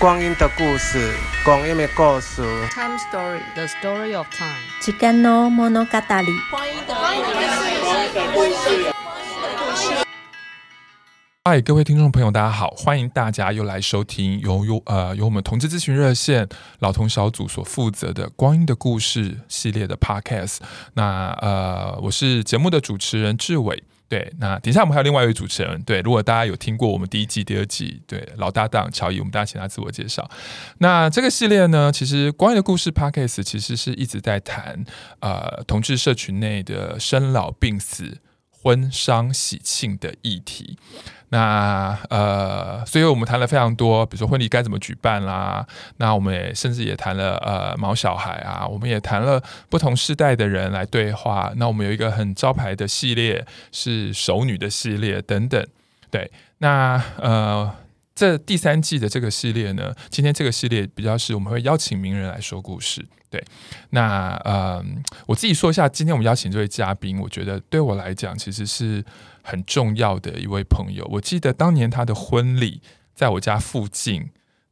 光阴的故事，光阴的故事。Time Story, the story of time。时间の物语。光阴的故事。嗨，各位听众朋友，大家好，欢迎大家又来收听由由呃由我们同志咨询热线老同小组所负责的《光阴的故事》系列的 Podcast。那呃，我是节目的主持人志伟。对，那底下我们还有另外一位主持人。对，如果大家有听过我们第一季、第二季，对老搭档乔伊，我们大家请他自我介绍。那这个系列呢，其实《光阴的故事》Podcast 其实是一直在谈呃同志社群内的生老病死、婚丧喜庆的议题。那呃，所以我们谈了非常多，比如说婚礼该怎么举办啦。那我们也甚至也谈了呃毛小孩啊，我们也谈了不同世代的人来对话。那我们有一个很招牌的系列是熟女的系列等等。对，那呃。这第三季的这个系列呢，今天这个系列比较是我们会邀请名人来说故事。对，那呃，我自己说一下，今天我们邀请这位嘉宾，我觉得对我来讲其实是很重要的一位朋友。我记得当年他的婚礼在我家附近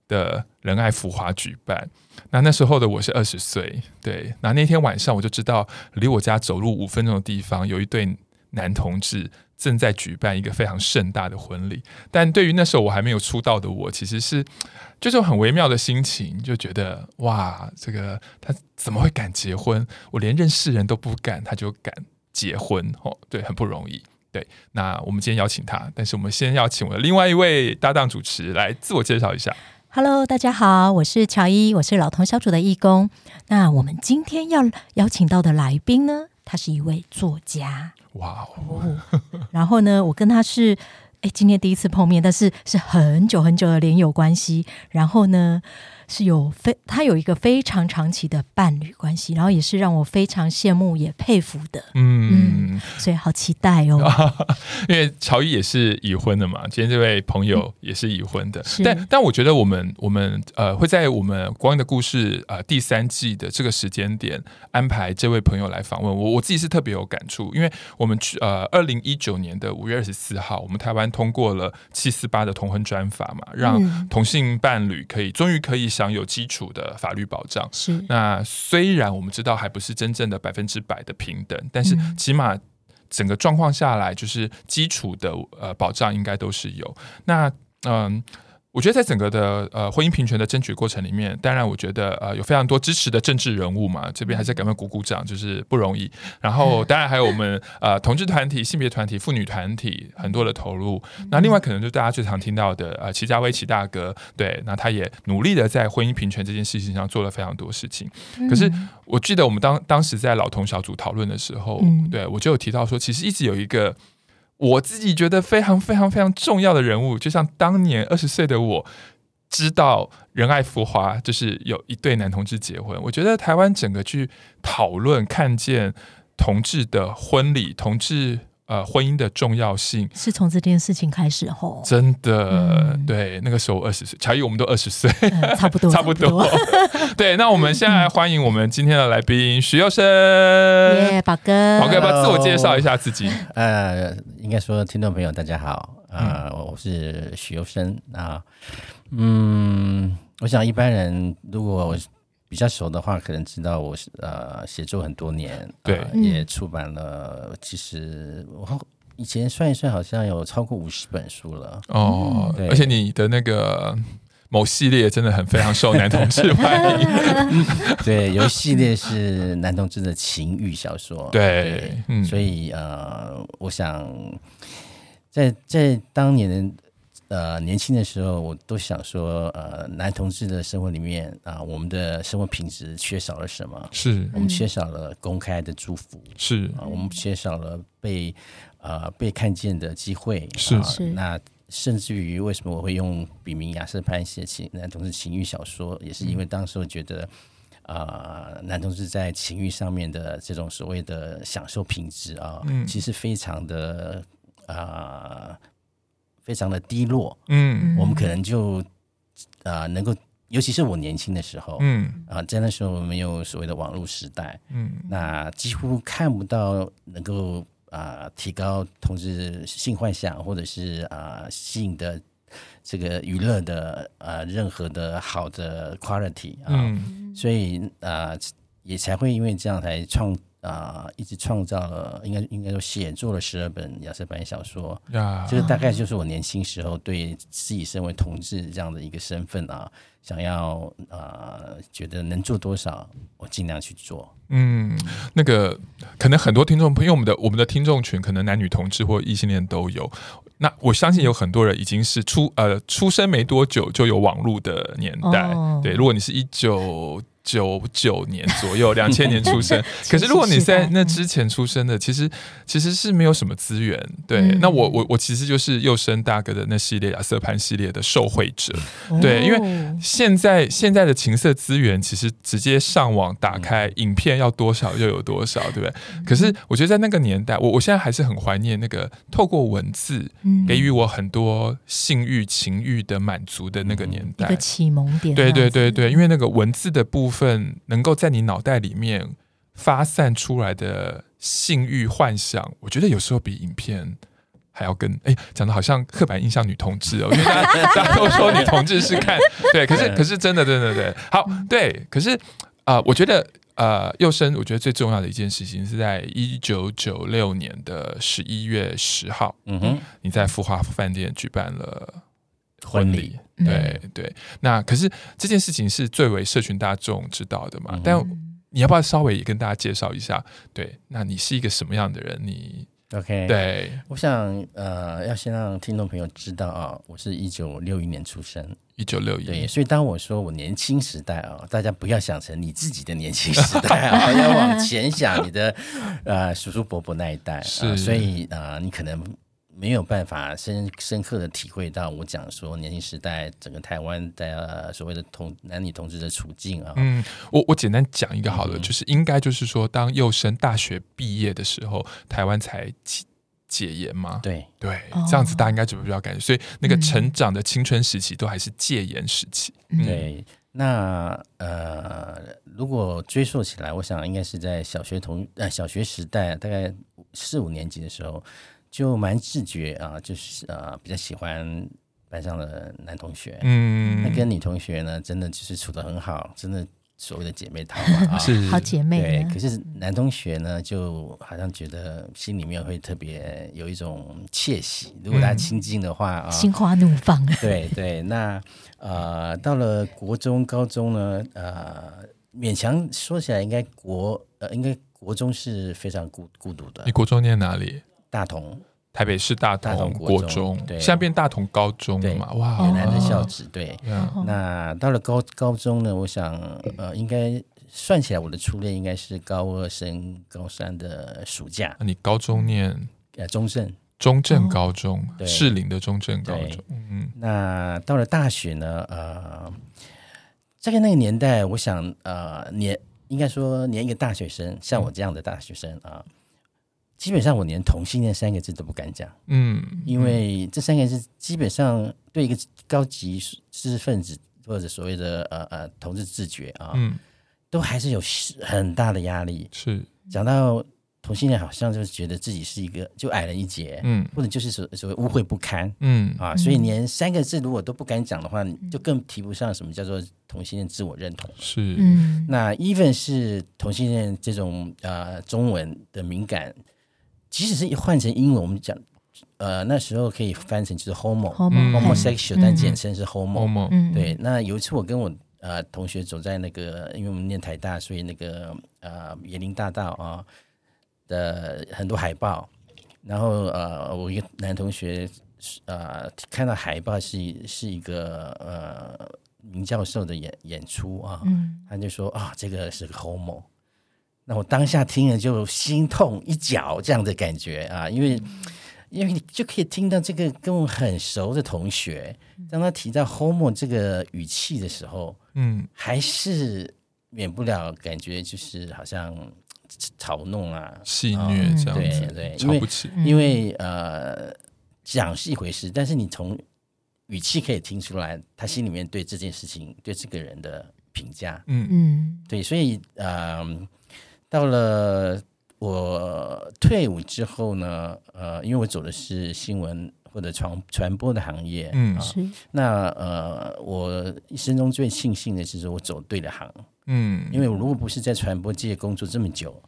的仁爱福华举办，那那时候的我是二十岁，对，那那天晚上我就知道，离我家走路五分钟的地方有一对男同志。正在举办一个非常盛大的婚礼，但对于那时候我还没有出道的我，其实是就是很微妙的心情，就觉得哇，这个他怎么会敢结婚？我连认识人都不敢，他就敢结婚哦，对，很不容易。对，那我们今天邀请他，但是我们先邀请我的另外一位搭档主持来自我介绍一下。Hello，大家好，我是乔伊，我是老同小组的义工。那我们今天要邀请到的来宾呢，他是一位作家。哇哦！然后呢，我跟他是哎，今天第一次碰面，但是是很久很久的连友关系。然后呢，是有非他有一个非常长期的伴侣关系，然后也是让我非常羡慕也佩服的，嗯，嗯，所以好期待哦。因为乔伊也是已婚的嘛，今天这位朋友也是已婚的，嗯、但但我觉得我们我们呃会在我们《光阴的故事》呃第三季的这个时间点安排这位朋友来访问我，我自己是特别有感触，因为我们去呃二零一九年的五月二十四号，我们台湾通过了七四八的同婚专法嘛，让同性伴侣可以终于可以。享有基础的法律保障是。那虽然我们知道还不是真正的百分之百的平等，但是起码整个状况下来，就是基础的呃保障应该都是有。那嗯。我觉得在整个的呃婚姻平权的争取过程里面，当然我觉得呃有非常多支持的政治人物嘛，这边还是赶快鼓鼓掌，就是不容易。然后当然还有我们呃同志团体、性别团体、妇女团体很多的投入。那另外可能就大家最常听到的呃齐家威齐大哥，对，那他也努力的在婚姻平权这件事情上做了非常多事情。可是我记得我们当当时在老同小组讨论的时候，对我就有提到说，其实一直有一个。我自己觉得非常非常非常重要的人物，就像当年二十岁的我，知道仁爱浮华就是有一对男同志结婚。我觉得台湾整个去讨论看见同志的婚礼，同志。呃，婚姻的重要性是从这件事情开始后，真的、嗯、对。那个时候二十岁，乔伊我们都二十岁，差不多，差不多。对，那我们现在来欢迎我们今天的来宾许佑生，耶，宝哥，宝哥要不要自我介绍一下自己？呃，应该说，听众朋友大家好，呃，嗯、我是许佑生啊。嗯，我想一般人如果我。比较熟的话，可能知道我是呃写作很多年，对、呃，也出版了。其实我以前算一算，好像有超过五十本书了。哦，对，而且你的那个某系列真的很非常受男同志欢迎。对，有一系列是男同志的情欲小说。对，对嗯，所以呃，我想在在当年的。呃，年轻的时候，我都想说，呃，男同志的生活里面啊、呃，我们的生活品质缺少了什么？是我们缺少了公开的祝福，是啊、呃，我们缺少了被啊、呃、被看见的机会，是、呃、是。那甚至于，为什么我会用笔名亚瑟潘写情男同志情欲小说，也是因为当时我觉得啊、呃，男同志在情欲上面的这种所谓的享受品质啊，嗯、其实非常的啊。呃非常的低落，嗯，我们可能就啊、呃，能够，尤其是我年轻的时候，嗯啊、呃，在那时候没有所谓的网络时代，嗯，那几乎看不到能够啊、呃、提高同志性幻想或者是啊、呃、性的这个娱乐的呃任何的好的 quality 啊，嗯、所以啊、呃、也才会因为这样才创啊、呃、一直创造了应该应该说写作了十二本亚瑟白小说呀，这个大概就是我年轻时候对自己身为同志这样的一个身份啊，想要呃觉得能做多少我尽量去做。嗯，那个可能很多听众朋友，我们的我们的听众群可能男女同志或异性恋都有。那我相信有很多人已经是出呃出生没多久就有网络的年代。哦、对，如果你是一九九九年左右，两千年出生，可是如果你在那之前出生的，其实其实是没有什么资源。对，嗯、那我我我其实就是幼生大哥的那系列亚瑟潘系列的受惠者。哦、对，因为现在现在的情色资源，其实直接上网打开影片要多少就有多少，对不对？可是我觉得在那个年代，我我现在还是很怀念那个透过文字给予我很多性欲情欲的满足的那个年代，一个启蒙点。对对对对，因为那个文字的部分。份能够在你脑袋里面发散出来的性欲幻想，我觉得有时候比影片还要更哎，讲的好像刻板印象女同志哦，因为大家，大家都说女同志是看对，可是可是真的真的对，好对，可是啊、呃，我觉得呃，幼生，我觉得最重要的一件事情是在一九九六年的十一月十号，嗯哼，你在富华饭店举办了。婚礼，对对，那可是这件事情是最为社群大众知道的嘛？嗯、但你要不要稍微也跟大家介绍一下？对，那你是一个什么样的人？你 OK？对，我想呃，要先让听众朋友知道啊，我是一九六一年出生，一九六一，对，所以当我说我年轻时代啊，大家不要想成你自己的年轻时代啊，要往前想你的呃叔叔伯伯那一代，是，呃、所以啊、呃，你可能。没有办法深深刻的体会到我讲说年轻时代整个台湾的所谓的同男女同志的处境啊。嗯，我我简单讲一个好了，嗯、就是应该就是说，当幼升大学毕业的时候，台湾才解解严嘛。对对，这样子大家应该就比较感觉，所以那个成长的青春时期都还是戒严时期。嗯、对，那呃，如果追溯起来，我想应该是在小学同呃小学时代，大概四五年级的时候。就蛮自觉啊，就是呃比较喜欢班上的男同学，嗯，那跟女同学呢，真的就是处的很好，真的所谓的姐妹淘啊，是好姐妹。对，可是男同学呢，就好像觉得心里面会特别有一种窃喜，如果大家亲近的话啊，心花怒放。对对，那呃到了国中、高中呢，呃勉强说起来，应该国呃应该国中是非常孤孤独的。你国中念哪里？大同，台北市大同，国中，现在变大同高中了嘛？哇，原来的校址对。哦、那到了高高中呢？我想，呃，应该算起来，我的初恋应该是高二升高三的暑假。你高中念呃中正，中正高中，哦、士林的中正高中。嗯，那到了大学呢？呃，在那个年代，我想，呃，年应该说，年一个大学生，像我这样的大学生啊。呃基本上我连同性恋三个字都不敢讲，嗯，因为这三个字基本上对一个高级知识分子或者所谓的呃呃同志自觉啊，嗯，都还是有很大的压力。是。讲到同性恋，好像就是觉得自己是一个就矮人一截，嗯，或者就是所所谓污秽不堪，嗯。啊，所以连三个字如果都不敢讲的话，就更提不上什么叫做同性恋自我认同。是，嗯，那 even 是同性恋这种呃中文的敏感。即使是一换成英文，我们讲，呃，那时候可以翻成就是 homo，homosexual，、嗯、但简称是 homo、嗯。对，那有一次我跟我呃同学走在那个，因为我们念台大，所以那个呃椰林大道啊的很多海报，然后呃我一个男同学呃看到海报是是一个呃名教授的演演出啊，嗯、他就说啊这个是个 homo。那我当下听了就心痛一脚这样的感觉啊，因为因为你就可以听到这个跟我很熟的同学，当他提到 “homo” 这个语气的时候，嗯，还是免不了感觉就是好像嘲弄啊、戏谑这样子，对对，因为因为呃讲是一回事，但是你从语气可以听出来他心里面对这件事情、对这个人的评价，嗯。嗯，对，所以呃。到了我退伍之后呢，呃，因为我走的是新闻或者传传播的行业，嗯，啊、是。那呃，我一生中最庆幸的是说我走对了行，嗯，因为我如果不是在传播界工作这么久，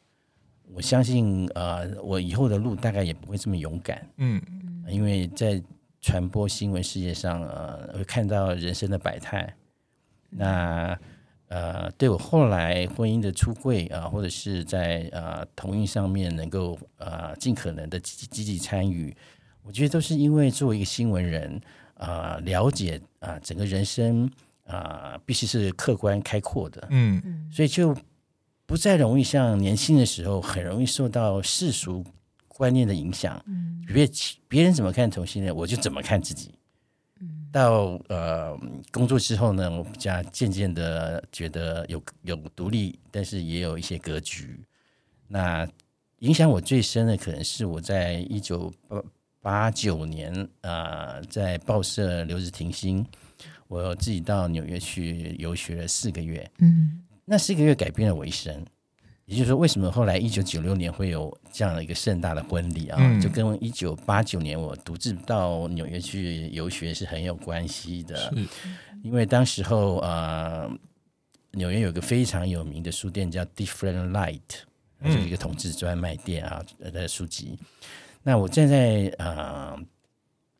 我相信呃，我以后的路大概也不会这么勇敢，嗯，因为在传播新闻事业上，呃，会看到人生的百态，那。呃，对我后来婚姻的出柜啊、呃，或者是在呃同意上面能够呃尽可能的积积极参与，我觉得都是因为作为一个新闻人啊、呃，了解啊、呃、整个人生啊、呃、必须是客观开阔的，嗯，所以就不再容易像年轻的时候很容易受到世俗观念的影响，嗯，别别人怎么看同性恋，我就怎么看自己。到呃工作之后呢，我比较渐渐的觉得有有独立，但是也有一些格局。那影响我最深的，可能是我在一九八八九年啊、呃，在报社留职停薪，我自己到纽约去游学了四个月。嗯，那四个月改变了我一生。也就是说，为什么后来一九九六年会有这样的一个盛大的婚礼啊？嗯、就跟一九八九年我独自到纽约去游学是很有关系的。是因为当时候呃，纽约有个非常有名的书店叫 Different Light，就是一个同志专卖店啊的书籍。嗯、那我站在呃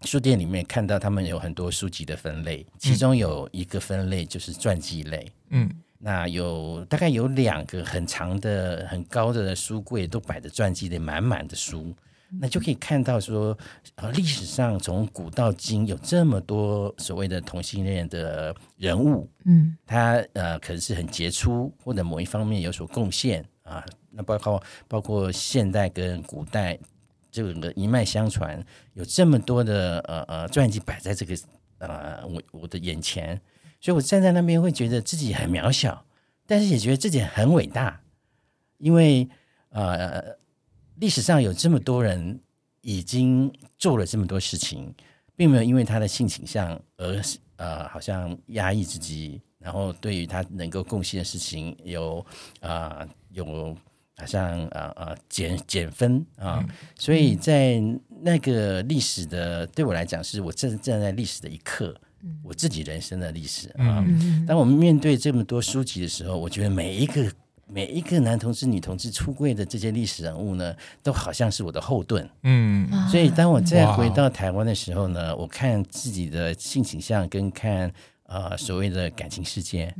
书店里面看到他们有很多书籍的分类，其中有一个分类就是传记类。嗯。那有大概有两个很长的、很高的书柜，都摆着传记的满满的书，那就可以看到说，呃，历史上从古到今有这么多所谓的同性恋的人物，嗯，他呃可能是很杰出，或者某一方面有所贡献啊。那包括包括现代跟古代这个一脉相传，有这么多的呃呃传记摆在这个呃我我的眼前。所以，我站在那边会觉得自己很渺小，但是也觉得自己很伟大，因为呃，历史上有这么多人已经做了这么多事情，并没有因为他的性倾向而呃，好像压抑自己，然后对于他能够贡献的事情有啊、呃、有好像啊啊减减分啊，嗯、所以在那个历史的对我来讲，是我正站在历史的一刻。我自己人生的历史啊，当我们面对这么多书籍的时候，我觉得每一个每一个男同志、女同志出柜的这些历史人物呢，都好像是我的后盾。嗯，所以当我再回到台湾的时候呢，我看自己的性倾向跟看啊、呃、所谓的感情世界，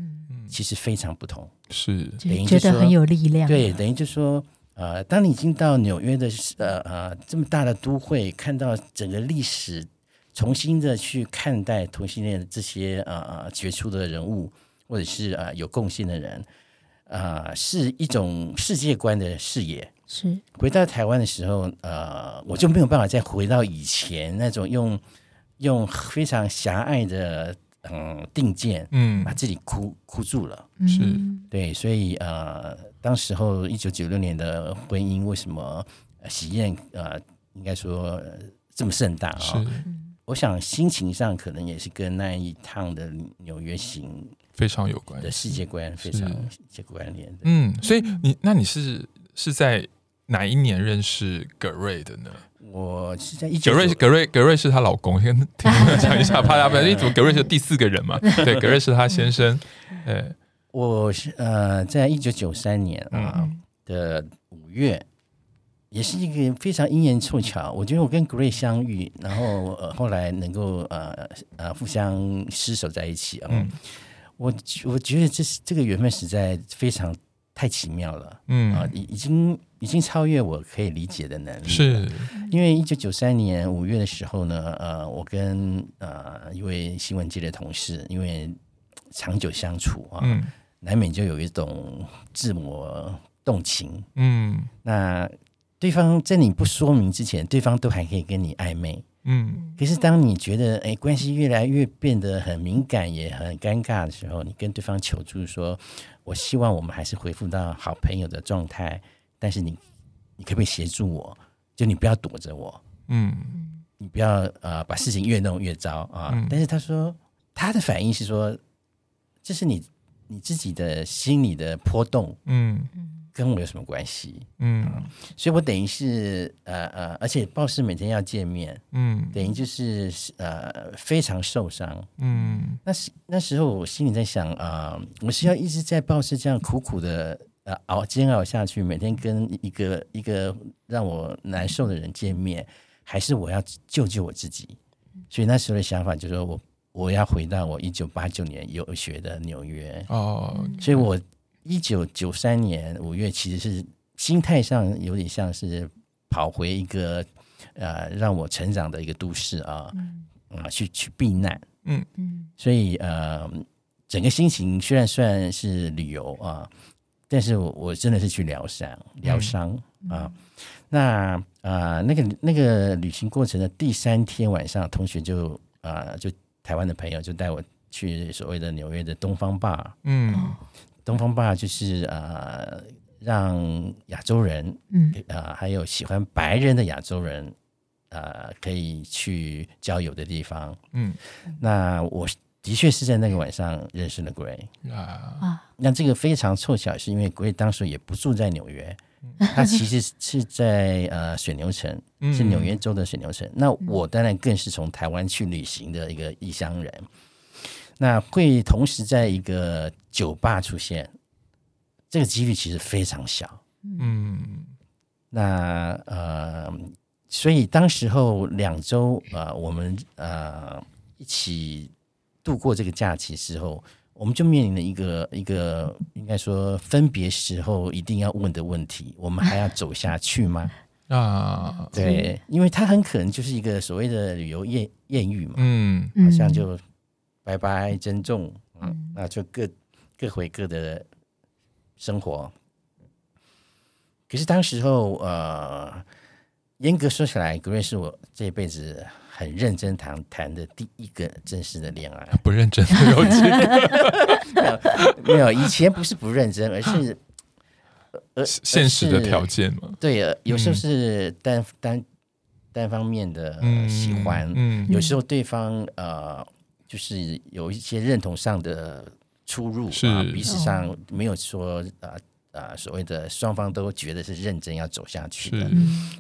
其实非常不同。是，等于觉得很有力量。对，等于就说，呃，当你已经到纽约的呃呃这么大的都会，看到整个历史。重新的去看待同性恋的这些呃呃杰、呃、出的人物，或者是啊、呃、有贡献的人，啊、呃，是一种世界观的视野。是回到台湾的时候，呃，我就没有办法再回到以前那种用用非常狭隘的嗯定见，嗯，把自己箍箍住了。是对，所以呃，当时候一九九六年的婚姻为什么喜宴呃应该说这么盛大啊？是我想心情上可能也是跟那一趟的纽约行非常有关的世界观非常有关联。嗯，所以你那你是是在哪一年认识葛瑞的呢？我是在一九葛瑞，葛瑞，葛瑞是她老公，先听我讲一下，怕他不然，怎么葛瑞是第四个人嘛？对，葛瑞是她先生。对，我是呃，在一九九三年啊的五月。也是一个非常因缘凑巧，我觉得我跟 Gray 相遇，然后呃后来能够呃呃互相厮守在一起啊，嗯、我我觉得这是这个缘分实在非常太奇妙了，嗯。啊，已已经已经超越我可以理解的能力，是。因为一九九三年五月的时候呢，呃，我跟呃一位新闻界的同事，因为长久相处啊，嗯、难免就有一种自我动情，嗯，那。对方在你不说明之前，对方都还可以跟你暧昧，嗯。可是当你觉得哎关系越来越变得很敏感也很尴尬的时候，你跟对方求助说：“我希望我们还是恢复到好朋友的状态，但是你你可不可以协助我？就你不要躲着我，嗯，你不要呃把事情越弄越糟啊。嗯”但是他说他的反应是说：“这是你你自己的心理的波动，嗯。”跟我有什么关系？嗯，所以我等于是呃呃，而且报社每天要见面，嗯，等于就是呃非常受伤，嗯，那时那时候我心里在想啊、呃，我是要一直在报社这样苦苦的呃熬煎熬下去，每天跟一个一个让我难受的人见面，还是我要救救我自己？所以那时候的想法就是说我我要回到我一九八九年游学的纽约哦，所以我。一九九三年五月，其实是心态上有点像是跑回一个呃让我成长的一个都市啊，嗯，啊去去避难，嗯。嗯，所以呃整个心情虽然算是旅游啊，但是我我真的是去疗伤疗伤啊。那啊、呃、那个那个旅行过程的第三天晚上，同学就啊、呃、就台湾的朋友就带我去所谓的纽约的东方坝，嗯。东方爸就是呃，让亚洲人，嗯，呃，还有喜欢白人的亚洲人，呃，可以去交友的地方，嗯。那我的确是在那个晚上认识了 Gray 啊。那这个非常凑巧，是因为 Gray 当时也不住在纽约，他其实是在呃水牛城，是纽约州的水牛城。嗯、那我当然更是从台湾去旅行的一个异乡人。那会同时在一个酒吧出现，这个几率其实非常小。嗯，那呃，所以当时候两周呃，我们呃一起度过这个假期时候，我们就面临了一个一个应该说分别时候一定要问的问题：我们还要走下去吗？啊，对，因为他很可能就是一个所谓的旅游艳艳遇嘛。嗯，好像就。拜拜，珍重，嗯，那就各各回各的生活。可是当时候，呃，严格说起来，Gray 是我这辈子很认真谈谈的第一个正式的恋爱。不认真 没有，以前不是不认真，而是呃现实的条件嘛。对，有时候是单单单方面的喜欢，嗯，有时候对方呃。就是有一些认同上的出入啊，彼此上没有说啊啊所谓的双方都觉得是认真要走下去的，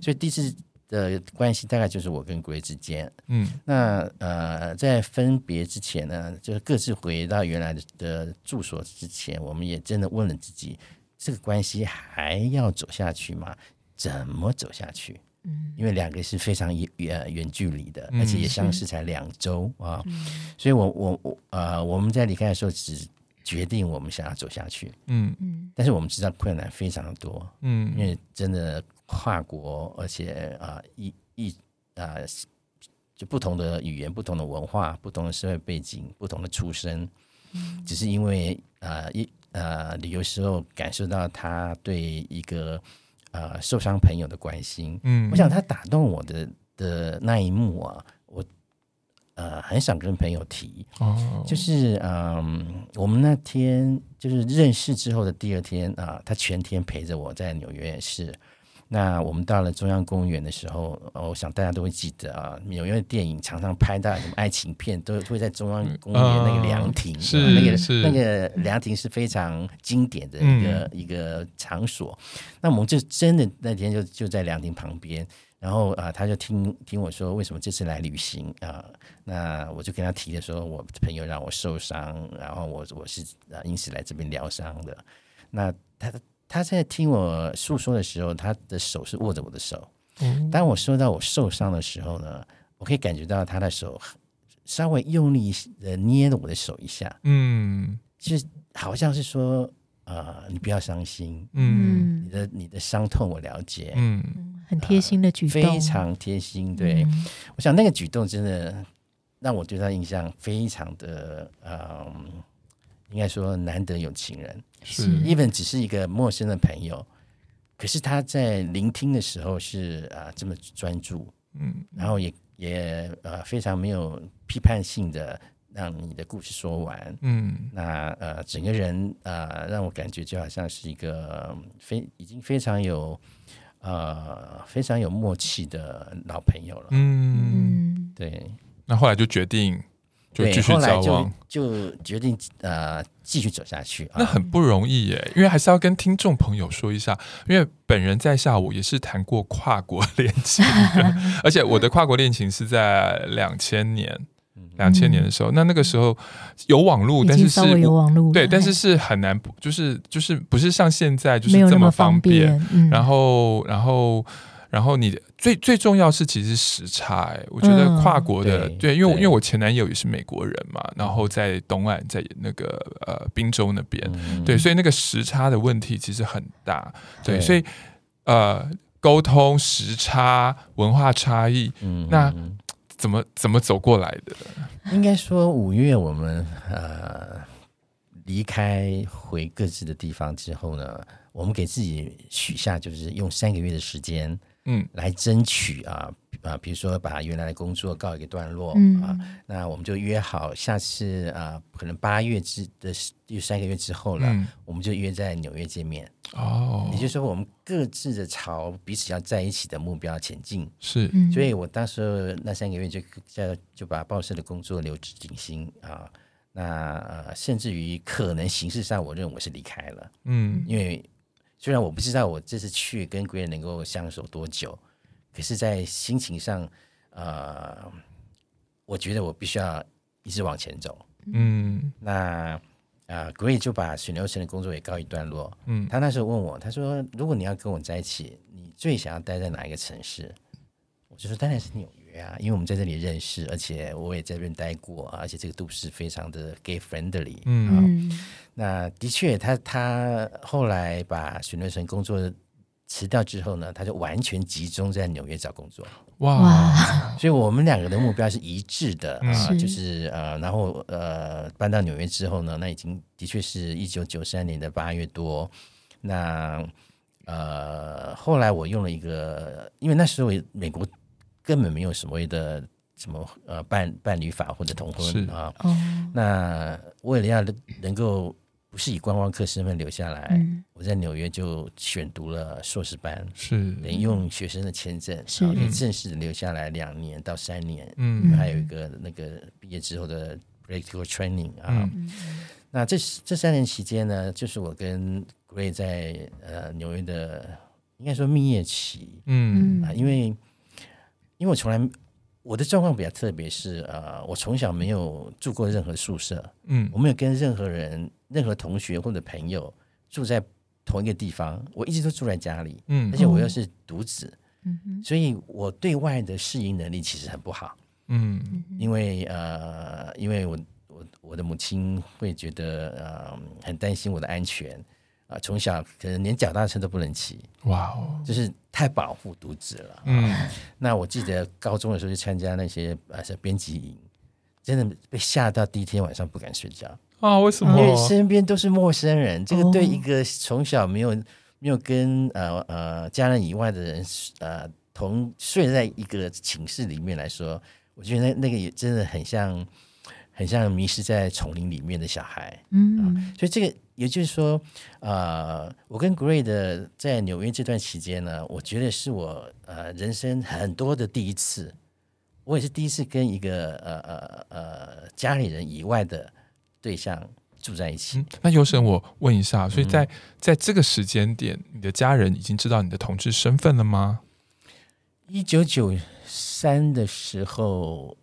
所以第一次的关系大概就是我跟 Gray 之间，嗯，那呃在分别之前呢，就是各自回到原来的的住所之前，我们也真的问了自己，这个关系还要走下去吗？怎么走下去？嗯，因为两个是非常远远远距离的，而且也相识才两周啊，所以我我我呃，我们在离开的时候只决定我们想要走下去，嗯。嗯，但是我们知道困难非常的多，嗯，因为真的跨国，而且啊一一啊就不同的语言、不同的文化、不同的社会背景、不同的出身，只是因为啊一呃旅游时候感受到他对一个。呃，受伤朋友的关心，嗯，我想他打动我的的那一幕啊，我呃很想跟朋友提，哦，就是嗯，我们那天就是认识之后的第二天啊，呃，他全天陪着我在纽约市。那我们到了中央公园的时候，我想大家都会记得啊，纽约的电影常常拍到什么爱情片，都会在中央公园那个凉亭，嗯、是那个是那个凉亭是非常经典的一个、嗯、一个场所。那我们就真的那天就就在凉亭旁边，然后啊，他就听听我说为什么这次来旅行啊，那我就跟他提的说，我朋友让我受伤，然后我我是啊因此来这边疗伤的。那他。他在听我诉说的时候，他的手是握着我的手。当我说到我受伤的时候呢，我可以感觉到他的手稍微用力的捏了我的手一下。嗯，就是好像是说，呃，你不要伤心。嗯，你的你的伤痛我了解。嗯，很贴心的举动，非常贴心。对，我想那个举动真的让我对他印象非常的，嗯，应该说难得有情人。是，even 只是一个陌生的朋友，可是他在聆听的时候是啊这么专注，嗯，然后也也呃非常没有批判性的让你的故事说完，嗯，那呃整个人啊、呃、让我感觉就好像是一个非已经非常有呃非常有默契的老朋友了，嗯，对，那后来就决定就继续交往，就，就决定呃继续走下去。那很不容易耶，因为还是要跟听众朋友说一下，因为本人在下午也是谈过跨国恋情的，而且我的跨国恋情是在两千年。两千年的时候，嗯、那那个时候有网络，但是是有网络，对，但是是很难，就是就是不是像现在就是这么方便。方便嗯、然后，然后，然后你最最重要是其实时差，哎，我觉得跨国的，嗯、对，因为因为我前男友也是美国人嘛，然后在东岸，在那个呃宾州那边，嗯、对，所以那个时差的问题其实很大，对，对。所以呃沟通时差文化差异，嗯，那。怎么怎么走过来的？应该说五月我们呃离开回各自的地方之后呢，我们给自己许下就是用三个月的时间，嗯，来争取啊啊，比如说把原来的工作告一个段落，嗯啊，那我们就约好下次啊，可能八月之的第三个月之后了，嗯，我们就约在纽约见面。哦，也就是说，我们各自的朝彼此要在一起的目标前进。是，所以我当时那三个月就就就把报社的工作留职停薪啊。那呃，甚至于可能形式上，我认为我是离开了。嗯，因为虽然我不知道我这次去跟 Grace 能够相守多久，可是，在心情上，呃，我觉得我必须要一直往前走。嗯，那。啊，Grace 就把水牛城的工作也告一段落。嗯，他那时候问我，他说：“如果你要跟我在一起，你最想要待在哪一个城市？”我就说：“当然是纽约啊，因为我们在这里认识，而且我也在这边待过，而且这个都市非常的 gay friendly。”嗯，那的确，他他后来把水牛城工作辞掉之后呢，他就完全集中在纽约找工作。哇！所以我们两个的目标是一致的啊，是就是呃，然后呃，搬到纽约之后呢，那已经的确是一九九三年的八月多。那呃，后来我用了一个，因为那时候美国根本没有所谓的什么呃伴伴侣法或者同婚啊。哦。那为了要能够。不是以观光客身份留下来，嗯、我在纽约就选读了硕士班，是。等于用学生的签证，是。然后可以正式留下来两年到三年，嗯，还有一个那个毕业之后的 practical training 啊，嗯、那这这三年期间呢，就是我跟 Grace 在呃纽约的应该说蜜月期，嗯。啊，因为因为我从来。我的状况比较特别，是呃，我从小没有住过任何宿舍，嗯，我没有跟任何人、任何同学或者朋友住在同一个地方，我一直都住在家里，嗯，而且我又是独子，嗯哼，所以我对外的适应能力其实很不好，嗯，因为呃，因为我我我的母亲会觉得呃很担心我的安全。啊，从小可能连脚踏车都不能骑，哇哦，就是太保护独子了。嗯，那我记得高中的时候去参加那些呃，是编辑营，真的被吓到第一天晚上不敢睡觉啊。为什么？因为身边都是陌生人，这个对一个从小没有没有跟呃呃家人以外的人呃同睡在一个寝室里面来说，我觉得那那个也真的很像。很像迷失在丛林里面的小孩，嗯、啊，所以这个也就是说，呃，我跟 Grace 的在纽约这段期间呢，我觉得是我呃人生很多的第一次，我也是第一次跟一个呃呃呃家里人以外的对象住在一起。嗯、那尤神，我问一下，所以在在这个时间点，你的家人已经知道你的同志身份了吗？一九九三的时候。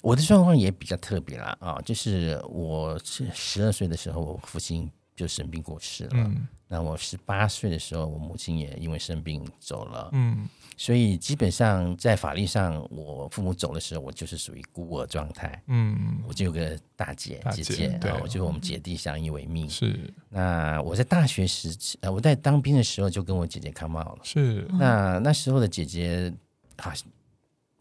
我的状况也比较特别啦，啊，就是我是十二岁的时候，我父亲就生病过世了。嗯，那我十八岁的时候，我母亲也因为生病走了。嗯，所以基本上在法律上，我父母走的时候，我就是属于孤儿状态。嗯，我就有个大姐姐姐，对，我就我们姐弟相依为命。是，那我在大学时期，呃，我在当兵的时候就跟我姐姐 come out 了。是，那那时候的姐姐好像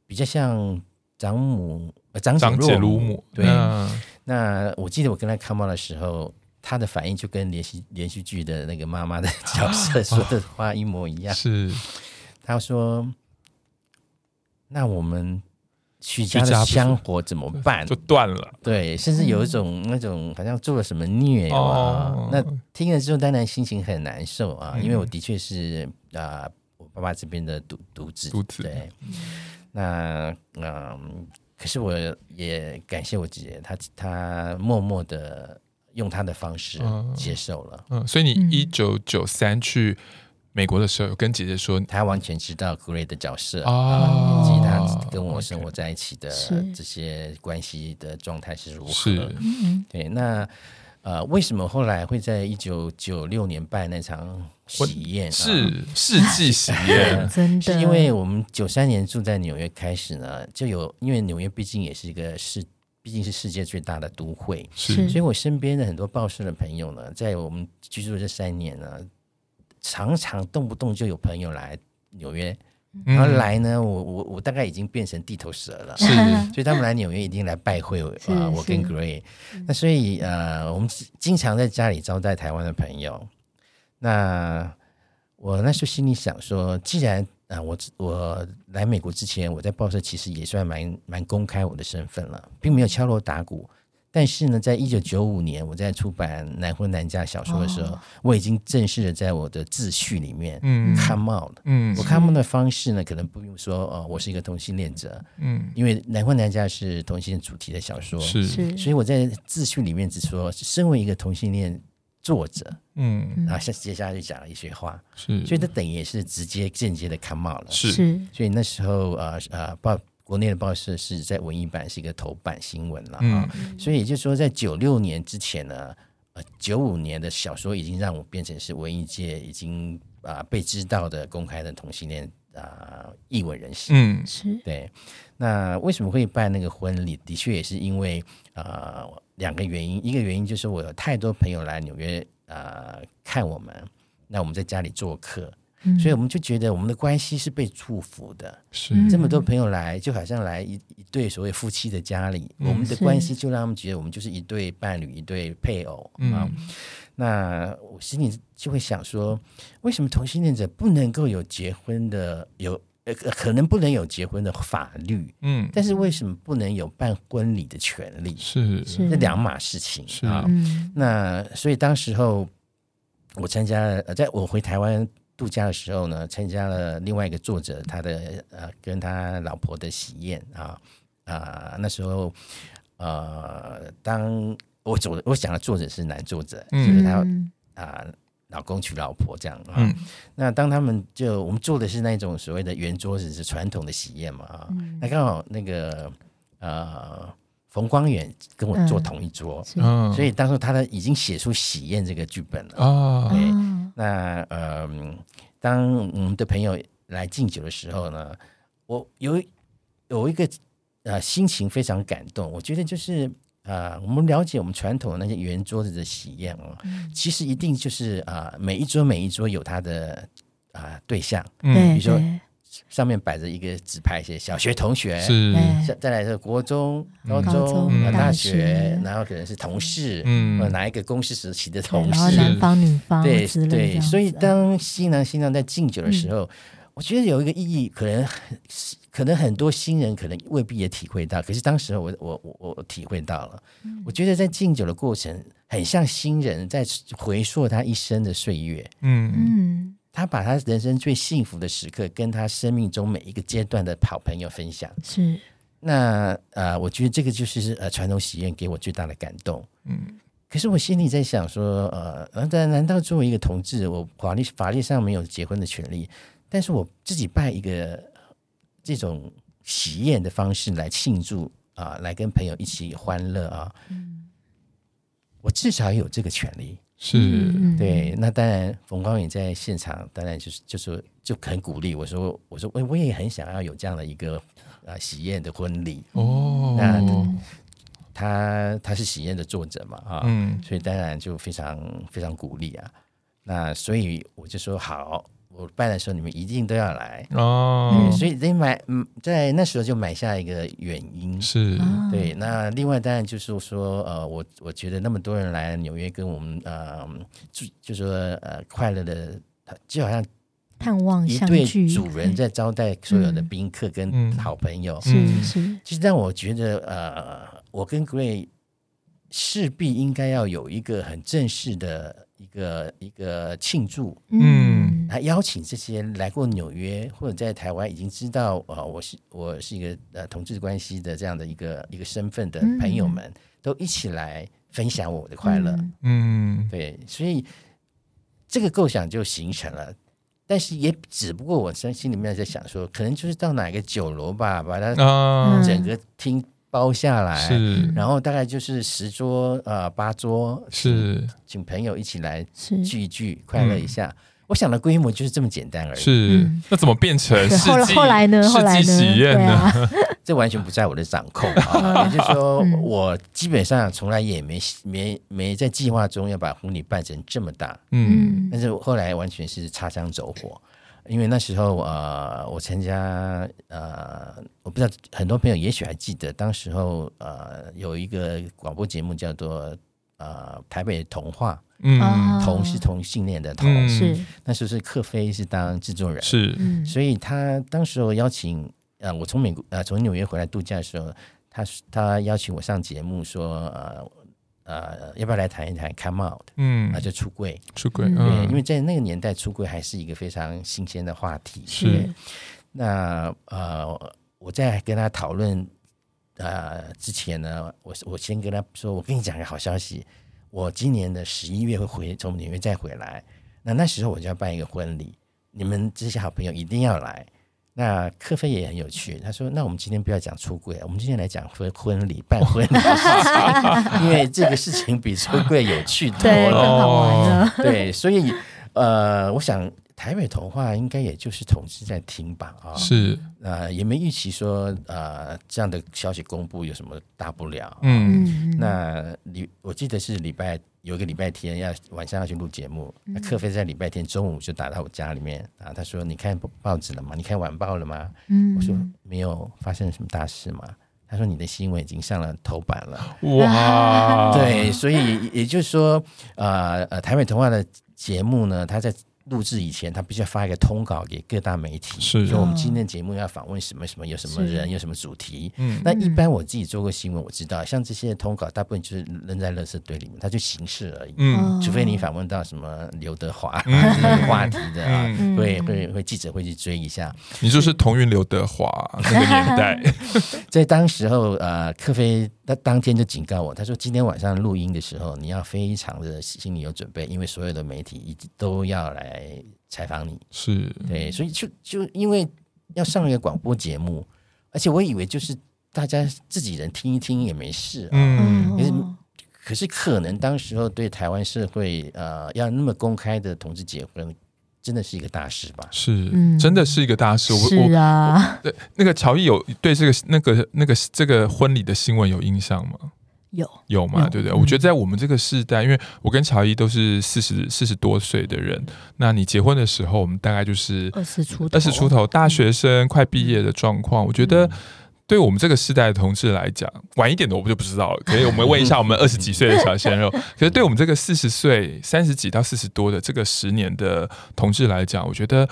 比较像长母。长姐如母，对。嗯、那我记得我跟她 come out 的时候，他的反应就跟连续连续剧的那个妈妈的角色说的话一模一样。是，他说：“那我们许家的香火怎么办？就断了。”对，甚至有一种那种好像做了什么孽啊。哦、那听了之后，当然心情很难受啊，嗯、因为我的确是啊、呃，我爸爸这边的独独子，独子对。那嗯。可是我也感谢我姐姐，她她默默的用他的方式接受了。嗯，嗯，所以你一九九三去美国的时候，有跟姐姐说，她完全知道 Gray 的角色啊，以及他跟我生活在一起的这些关系的状态是如何。是，对，那。呃，为什么后来会在一九九六年办那场喜宴？是世纪喜宴，真的，是因为我们九三年住在纽约开始呢，就有因为纽约毕竟也是一个世，毕竟是世界最大的都会，是，所以我身边的很多报社的朋友呢，在我们居住这三年呢，常常动不动就有朋友来纽约。然后来呢，我我我大概已经变成地头蛇了，是，所以他们来纽约一定来拜会啊、呃，我跟 Gray，那所以呃，我们经常在家里招待台湾的朋友。那我那时候心里想说，既然啊、呃，我我来美国之前，我在报社其实也算蛮蛮公开我的身份了，并没有敲锣打鼓。但是呢，在一九九五年，我在出版《难婚难嫁》小说的时候，哦，我已经正式的在我的自序里面 come out 了。嗯，我 come out 的方式呢，可能不用说哦，我是一个同性恋者。嗯，因为《难婚难嫁》是同性恋主题的小说，是，所以我在自序里面只说，身为一个同性恋作者。嗯，然后下接下来就讲了一些话，是，所以这等于也是直接间接的 come out 了。是，所以那时候呃呃报。国内的报社是在文艺版是一个头版新闻了啊，嗯，所以也就是说，在九六年之前呢，呃，九五年的小说已经让我变成是文艺界已经啊，呃，被知道的公开的同性恋啊艺文人士。嗯，是对。那为什么会办那个婚礼？的确也是因为啊，呃，两个原因，一个原因就是我有太多朋友来纽约啊，呃，看我们，那我们在家里做客。所以我们就觉得我们的关系是被祝福的，是这么多朋友来，就好像来一一对所谓夫妻的家里，嗯、我们的关系就让他们觉得我们就是一对伴侣，一对配偶啊、嗯。那我心里就会想说，为什么同性恋者不能够有结婚的有呃可能不能有结婚的法律？嗯，但是为什么不能有办婚礼的权利？是是两码事情啊。那所以当时候我参加了，在我回台湾。度假的时候呢，参加了另外一个作者他的呃跟他老婆的喜宴啊啊、呃，那时候呃，当我走我想的作者是男作者，嗯、就是他啊、呃、老公娶老婆这样啊、嗯。那当他们就我们做的是那种所谓的圆桌子，是传统的喜宴嘛啊、嗯。那刚好那个呃冯光远跟我坐同一桌，嗯、所以当时他的已经写出喜宴这个剧本了啊。对那呃，当我们的朋友来敬酒的时候呢，我有有一个呃心情非常感动。我觉得就是啊、呃，我们了解我们传统的那些圆桌子的喜宴哦、嗯，其实一定就是啊、呃，每一桌每一桌有它的啊、呃、对象，嗯，比如说。上面摆着一个纸牌，写小学同学，是，再来是国中、高中、嗯、大学，然后可能是同事，嗯，哪一个公司时期的同事，然后男方女方，对对。所以当新郎新娘在敬酒的时候、嗯，我觉得有一个意义，可能可能很多新人可能未必也体会到，可是当时我我我我体会到了、嗯。我觉得在敬酒的过程，很像新人在回溯他一生的岁月，嗯嗯。他把他人生最幸福的时刻跟他生命中每一个阶段的好朋友分享。是，那呃，我觉得这个就是呃传统喜宴给我最大的感动。嗯，可是我心里在想说，呃，难难道作为一个同志，我法律法律上没有结婚的权利，但是我自己办一个这种喜宴的方式来庆祝啊、呃，来跟朋友一起欢乐啊，嗯，我至少有这个权利。是对，那当然，冯光远在现场，当然就是就是就很鼓励我说，我说我我也很想要有这样的一个啊喜宴的婚礼哦。那他他是喜宴的作者嘛啊，嗯，所以当然就非常非常鼓励啊。那所以我就说好。我办的时候，你们一定都要来哦。所以得买，嗯，在那时候就买下一个原因是对。那另外当然就是说，呃，我我觉得那么多人来纽约跟我们，呃，就就说呃快乐的，就好像探望一对主人在招待所有的宾客跟好朋友，嗯，是是。其实让我觉得，呃，我跟 Gray 势必应该要有一个很正式的。一个一个庆祝，嗯，他邀请这些来过纽约或者在台湾已经知道啊、呃，我是我是一个呃同志关系的这样的一个一个身份的朋友们，嗯、都一起来分享我的快乐，嗯，对，所以这个构想就形成了。但是也只不过我心心里面在想说，可能就是到哪个酒楼吧，把它整个厅包下来，是，然后大概就是十桌呃八桌，是，请朋友一起来聚一聚，快乐一下。嗯、我想的规模就是这么简单而已。是，嗯、那怎么变成 世纪后来呢？后来呢？喜宴呢？这完全不在我的掌控啊！也就是说，我基本上从来也没没没在计划中要把婚礼办成这么大，嗯，但是后来完全是擦枪走火，因为那时候呃，我参加呃，我不知道很多朋友也许还记得，当时候呃有一个广播节目叫做呃台北童话，嗯，同是同性恋的同，嗯、是。那时候是克菲是当制作人，是，所以他当时候邀请。呃，我从美国呃从纽约回来度假的时候，他他邀请我上节目说，呃呃，要不要来谈一谈 come out？嗯，那就出柜，出柜，嗯、对，因为在那个年代出柜还是一个非常新鲜的话题。是，那呃，我在跟他讨论呃之前呢，我我先跟他说，我跟你讲个好消息，我今年的十一月会回从纽约再回来，那那时候我就要办一个婚礼，你们这些好朋友一定要来。那科菲也很有趣，他说：“那我们今天不要讲出柜，我们今天来讲婚婚礼办婚礼的事情，因为这个事情比出柜有趣多了，更好玩了。对，所以呃，我想台北童话应该也就是同事在听吧，啊，是，呃，也没预期说呃这样的消息公布有什么大不了，嗯，那礼我记得是礼拜。”有一个礼拜天要晚上要去录节目，那克菲在礼拜天中午就打到我家里面啊，他说：“你看报纸了吗？你看晚报了吗？”嗯，我说：“没有发生什么大事吗。”他说：“你的新闻已经上了头版了。”哇，对，所以也就是说，呃呃，台北童话的节目呢，他在。录制以前，他必须要发一个通稿给各大媒体，是说我们今天节目要访问什么什么，有什么人，有什么主题。嗯，那一般我自己做过新闻，我知道，像这些通稿，大部分就是扔在垃圾堆里面，它就形式而已。嗯，除非你访问到什么刘德华这个话题的啊，会会会记者会去追一下。你说是同运刘德华那个年代，在当时候，呃，克菲他当天就警告我，他说今天晚上录音的时候，你要非常的心里有准备，因为所有的媒体一都要来。来采访你。是。对，所以就就因为要上一个广播节目，而且我以为就是大家自己人听一听也没事，嗯，可是可是可能当时候对台湾社会呃要那么公开的同志结婚，真的是一个大事吧？是，真的是一个大事。是啊，对那个乔毅有对这个那个那个这个婚礼的新闻有印象吗？有有嘛？对不对？我觉得在我们这个世代，因为我跟乔伊都是四十四十多岁的人，那你结婚的时候，我们大概就是二十出头，二十出头，大学生快毕业的状况。我觉得对我们这个世代的同志来讲，晚一点的我们就不知道了。可以，我们问一下我们二十几岁的小鲜肉。可是对我们这个四十岁、三十几到四十多的这个十年的同志来讲，我觉得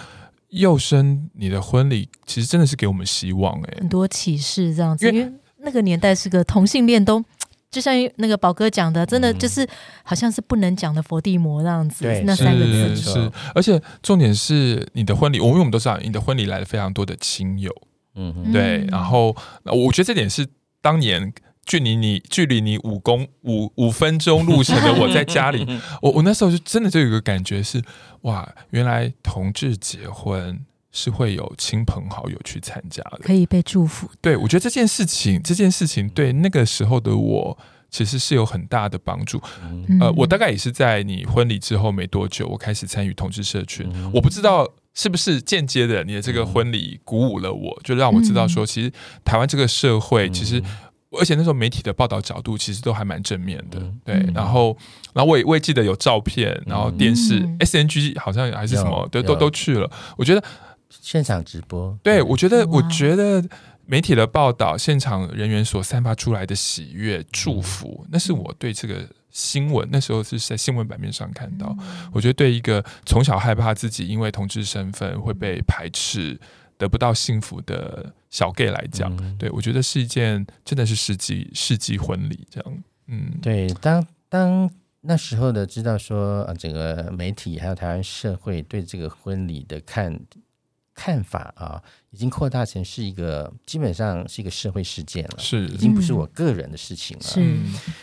幼生你的婚礼其实真的是给我们希望哎，很多启示这样子。因为那个年代是个同性恋都。就像那个宝哥讲的，真的就是好像是不能讲的佛地魔那样子，对那三个字是，是。而且重点是你的婚礼，我因为我们都知道你的婚礼来了非常多的亲友，嗯哼，对。然后我觉得这点是当年距离你距离你五公五五分钟路程的我在家里，我我那时候就真的就有一个感觉是哇，原来同志结婚。是会有亲朋好友去参加的，可以被祝福。对，我觉得这件事情，这件事情对那个时候的我，其实是有很大的帮助。嗯、呃，我大概也是在你婚礼之后没多久，我开始参与同志社群。嗯、我不知道是不是间接的，你的这个婚礼鼓舞了我，就让我知道说，其实台湾这个社会，其实。而且那时候媒体的报道角度其实都还蛮正面的，嗯、对。然后，然后我也我也记得有照片，然后电视、嗯、SNG 好像还是什么，对，都都去了。我觉得。现场直播，对，我觉得，我觉得媒体的报道，现场人员所散发出来的喜悦、祝福，那是我对这个新闻那时候是在新闻版面上看到。我觉得，对一个从小害怕自己因为同志身份会被排斥、得不到幸福的小 gay 来讲，对，我觉得是一件真的是世纪世纪婚礼这样。嗯，对，当当那时候的知道说，啊，整个媒体还有台湾社会对这个婚礼的看看法啊。已经扩大成是一个，基本上是一个社会事件了，是已经不是我个人的事情了。是，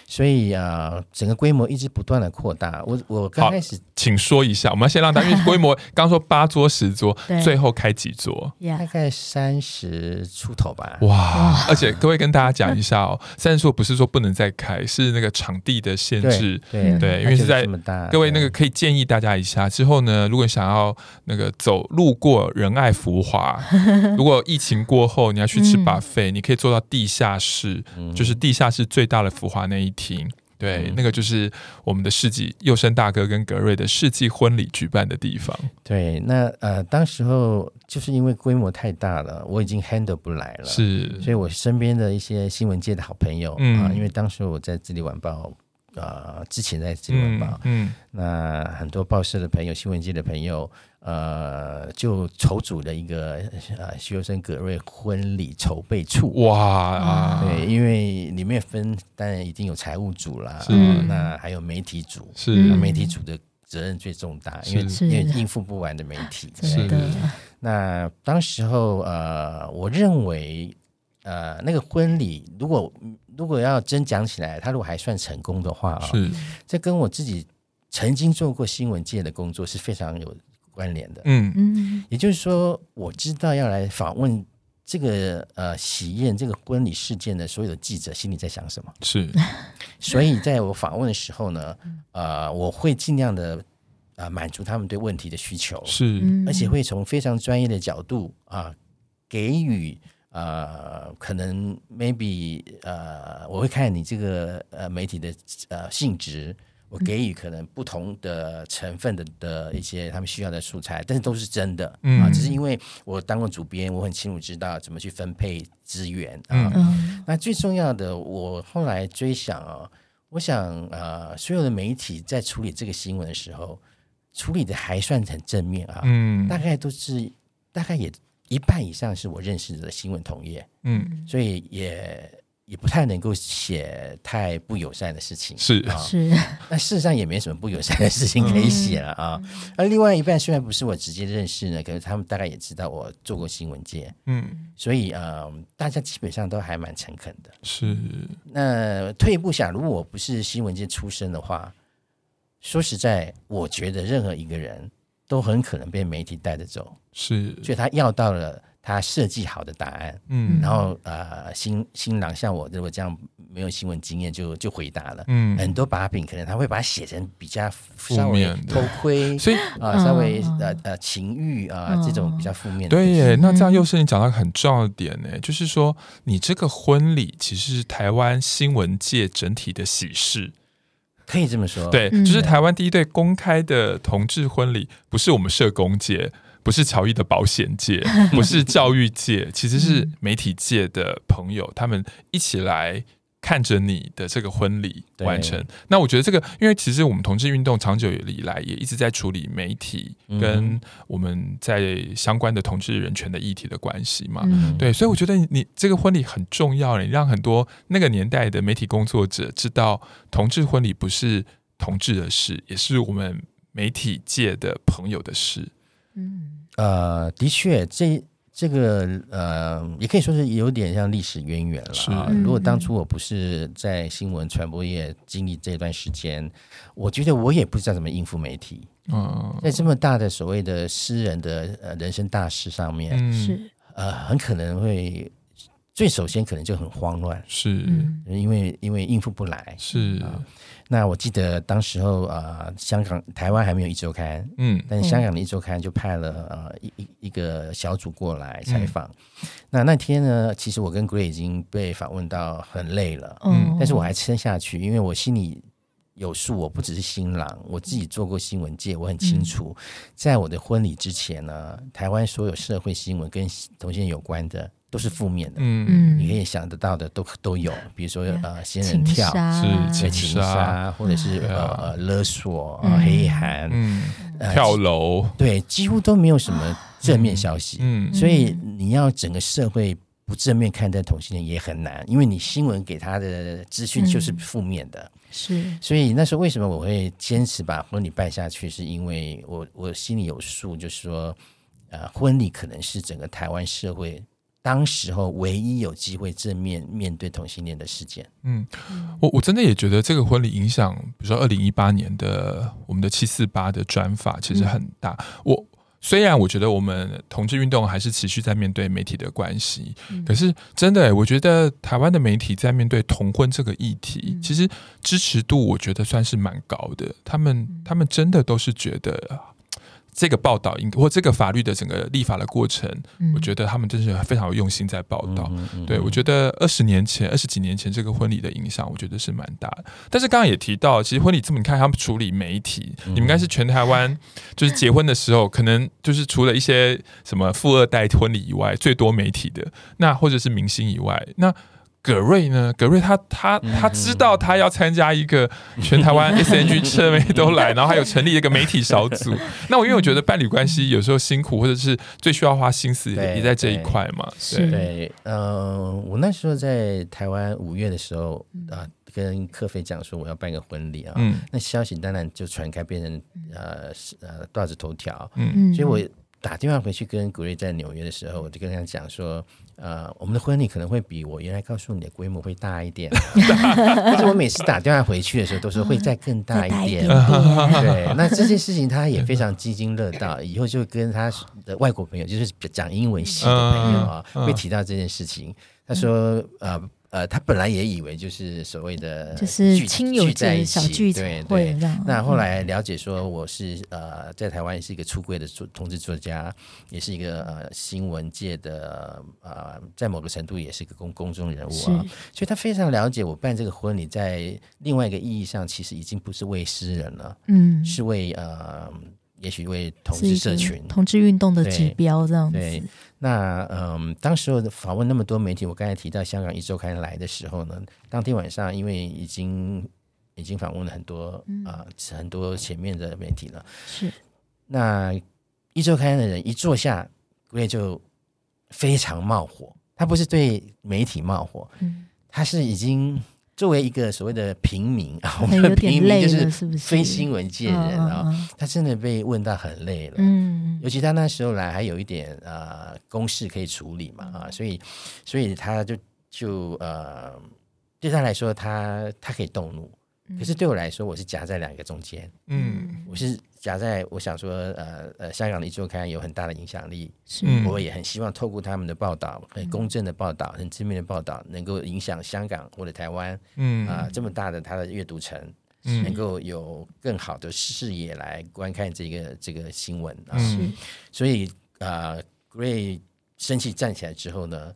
所以啊、呃，整个规模一直不断的扩大。我我刚开始，请说一下，我们要先让大家，因为规模 刚说八桌十桌，最后开几桌？大概三十出头吧。哇！而且各位跟大家讲一下哦，三十桌不是说不能再开，是那个场地的限制。对对，对，因为是在各位那个可以建议大家一下，之后呢，如果想要那个走路过仁爱福华。如果疫情过后你要去吃 buffet，、嗯、你可以坐到地下室，嗯、就是地下室最大的浮华那一厅。对，嗯、那个就是我们的世纪佑生大哥跟格瑞的世纪婚礼举办的地方。对，那呃，当时候就是因为规模太大了，我已经 handle 不来了，是，所以我身边的一些新闻界的好朋友啊、嗯呃，因为当时我在《智利晚报》呃，之前在《智利晚报》嗯，嗯，那很多报社的朋友、新闻界的朋友。呃，就筹组的一个呃，徐佑升葛瑞婚礼筹备处。哇，对，因为里面分当然已经有财务组啦，是、呃，那还有媒体组，是媒体组的责任最重大，因为因为应付不完的媒体。是的。那当时候呃，我认为呃，那个婚礼如果如果要真讲起来，他如果还算成功的话啊，是，这跟我自己曾经做过新闻界的工作是非常有。关联的，嗯。嗯，也就是说，我知道要来访问这个呃喜宴这个婚礼事件的所有的记者心里在想什么？是，所以在我访问的时候呢，呃，我会尽量的啊满足他们对问题的需求，是，而且会从非常专业的角度啊给予呃可能 maybe 呃我会看你这个呃媒体的呃性质。我给予可能不同的成分的的一些他们需要的素材，但是都是真的、嗯、啊，只是因为我当过主编，我很清楚知道怎么去分配资源啊。嗯、那最重要的，我后来追想啊，我想啊，所有的媒体在处理这个新闻的时候，处理的还算很正面啊，嗯，大概都是大概也一半以上是我认识的新闻同业，嗯，所以也。也不太能够写太不友善的事情，是啊，是。那事实上也没什么不友善的事情可以写了啊。而另外一半虽然不是我直接认识呢，可是他们大概也知道我做过新闻界，嗯，所以啊，大家基本上都还蛮诚恳的。是。那退一步想，如果我不是新闻界出身的话，说实在，我觉得任何一个人都很可能被媒体带着走。是。所以他要到了。他设计好的答案，嗯，然后呃，新新郎像我如果这样没有新闻经验，就就回答了，嗯，很多把柄可能他会把它写成比较稍微偷窥，所以啊、呃，稍微呃呃情欲啊、呃、这种比较负面的。对耶，那这样又是你讲到很重要的点呢，就是说你这个婚礼其实是台湾新闻界整体的喜事，可以这么说，对，就是台湾第一对公开的同志婚礼，不是我们社工界。不是乔伊的保险界，不是教育界，其实是媒体界的朋友，他们一起来看着你的这个婚礼完成。那我觉得这个，因为其实我们同志运动长久以来也一直在处理媒体跟我们在相关的同志人权的议题的关系嘛。对，所以我觉得你这个婚礼很重要，你让很多那个年代的媒体工作者知道，同志婚礼不是同志的事，也是我们媒体界的朋友的事。嗯。呃，的确，这这个呃，也可以说是有点像历史渊源了啊。如果当初我不是在新闻传播业经历这段时间，我觉得我也不知道怎么应付媒体。嗯，在这么大的所谓的私人的呃人生大事上面，是。呃，很可能会最首先可能就很慌乱，是。因为因为应付不来，是。啊。那我记得当时候啊、呃，香港、台湾还没有一周刊，嗯，但香港的一周刊就派了呃一一一个小组过来采访。嗯、那那天呢，其实我跟 Gray 已经被访问到很累了，嗯，但是我还撑下去，因为我心里有数，我不只是新郎，我自己做过新闻界，我很清楚，嗯、在我的婚礼之前呢，台湾所有社会新闻跟同性有关的。都是负面的，嗯，你可以想得到的都都有，比如说呃，仙人跳。是情杀，或者是呃勒索、黑函，嗯，跳楼，对，几乎都没有什么正面消息，嗯，所以你要整个社会不正面看待同性恋也很难，因为你新闻给他的资讯就是负面的，是，所以那时候为什么我会坚持把婚礼办下去，是因为我我心里有数，就是说，呃，婚礼可能是整个台湾社会当时候唯一有机会正面面对同性恋的事件。嗯，我我真的也觉得这个婚礼影响，比如说二零一八年的我们的七四八的转法其实很大。嗯、我。虽然我觉得我们同志运动还是持续在面对媒体的关系，嗯、可是真的，我觉得台湾的媒体在面对同婚这个议题，嗯、其实支持度我觉得算是蛮高的。他们他们真的都是觉得。这个报道应或这个法律的整个立法的过程，嗯、我觉得他们真是非常有用心在报道。嗯嗯、对，我觉得二十年前、二十几年前这个婚礼的影响，我觉得是蛮大的。但是刚刚也提到，其实婚礼这么你看他们处理媒体，嗯、你们应该是全台湾 就是结婚的时候，可能就是除了一些什么富二代婚礼以外，最多媒体的那或者是明星以外，那。葛瑞呢？葛瑞他他他知道他要参加一个全台湾 SNG 车媒都来，然后还有成立一个媒体小组。那我因为我觉得伴侣关系有时候辛苦，或者是最需要花心思也在这一块嘛。对，对，呃，我那时候在台湾五月的时候啊、呃，跟克菲讲说我要办个婚礼啊，嗯、那消息当然就传开，变成呃呃报纸头条。嗯，所以我打电话回去跟葛瑞在纽约的时候，我就跟他讲说。呃，我们的婚礼可能会比我原来告诉你的规模会大一点，但是我每次打电话回去的时候，都说会再更大一点。对，那这件事情他也非常津津乐道，以后就跟他的外国朋友，就是讲英文系的朋友啊，会提到这件事情。他说，呃。呃，他本来也以为就是所谓的就是亲友在一起，聚对对。那后来了解说，我是呃在台湾是一个出柜的作同志作家，也是一个呃新闻界的呃在某个程度也是一个公公众人物啊，所以他非常了解我办这个婚礼，在另外一个意义上，其实已经不是为诗人了，嗯，是为呃。也许为同志社群、同志运动的指标这样子。对，那嗯，当时候访问那么多媒体，我刚才提到香港一周刊来的时候呢，当天晚上因为已经已经访问了很多啊、嗯呃、很多前面的媒体了，是。那一周刊的人一坐下，我也就非常冒火。他不是对媒体冒火，嗯，他是已经。作为一个所谓的平民啊，我们的平民就是非新闻界人啊，他真的被问到很累了。嗯，尤其他那时候来还有一点呃公事可以处理嘛啊，所以所以他就就呃对他来说他他可以动怒。可是对我来说，我是夹在两个中间。嗯，我是夹在我想说，呃呃，香港的一周刊有很大的影响力，是。我也很希望透过他们的报道，很公正的报道，很知名的报道，能够影响香港或者台湾，嗯。啊、呃，这么大的他的阅读层，嗯、能够有更好的视野来观看这个这个新闻啊。是所以啊，Gray 生气站起来之后呢，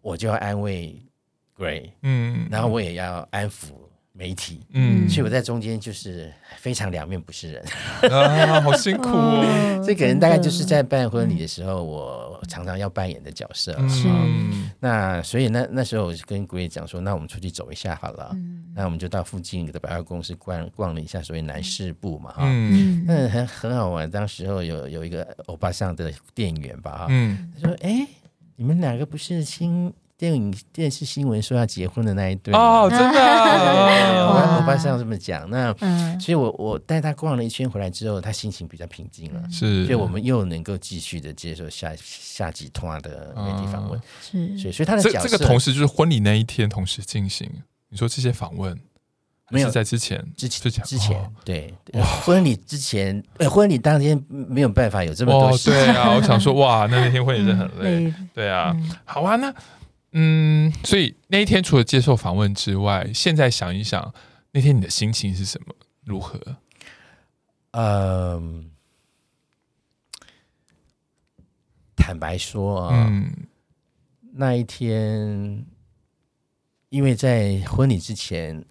我就要安慰 Gray，嗯，然后我也要安抚。媒体，嗯，所以我在中间就是非常两面不是人啊，好辛苦哦。这个人大概就是在办婚礼的时候，我常常要扮演的角色。是，那所以那那时候我就跟 Gray 讲说，那我们出去走一下好了。那我们就到附近的百货公司逛逛了一下，所谓男士部嘛，哈，嗯，那很很好玩。当时候有有一个欧巴桑的店员吧，哈，嗯，他说，哎，你们两个不是亲？电影、电视新闻说要结婚的那一对哦，真的，我 我爸 是这么讲。那，嗯、所以我我带他逛了一圈回来之后，他心情比较平静了。是，所以我们又能够继续的接受下下几通的媒体访问。是，所以所以他的角色这，这个同时就是婚礼那一天同时进行。你说这些访问没有在之前？之前之前、哦、对，婚礼之前，呃，婚礼当天没有办法有这么多事。对啊，我想说，哇，那那天婚礼真的很累。嗯、对啊，嗯、好啊，那。嗯，所以那一天除了接受访问之外，现在想一想，那天你的心情是什么？如何？嗯，坦白说啊，嗯，那一天，因为在婚礼之前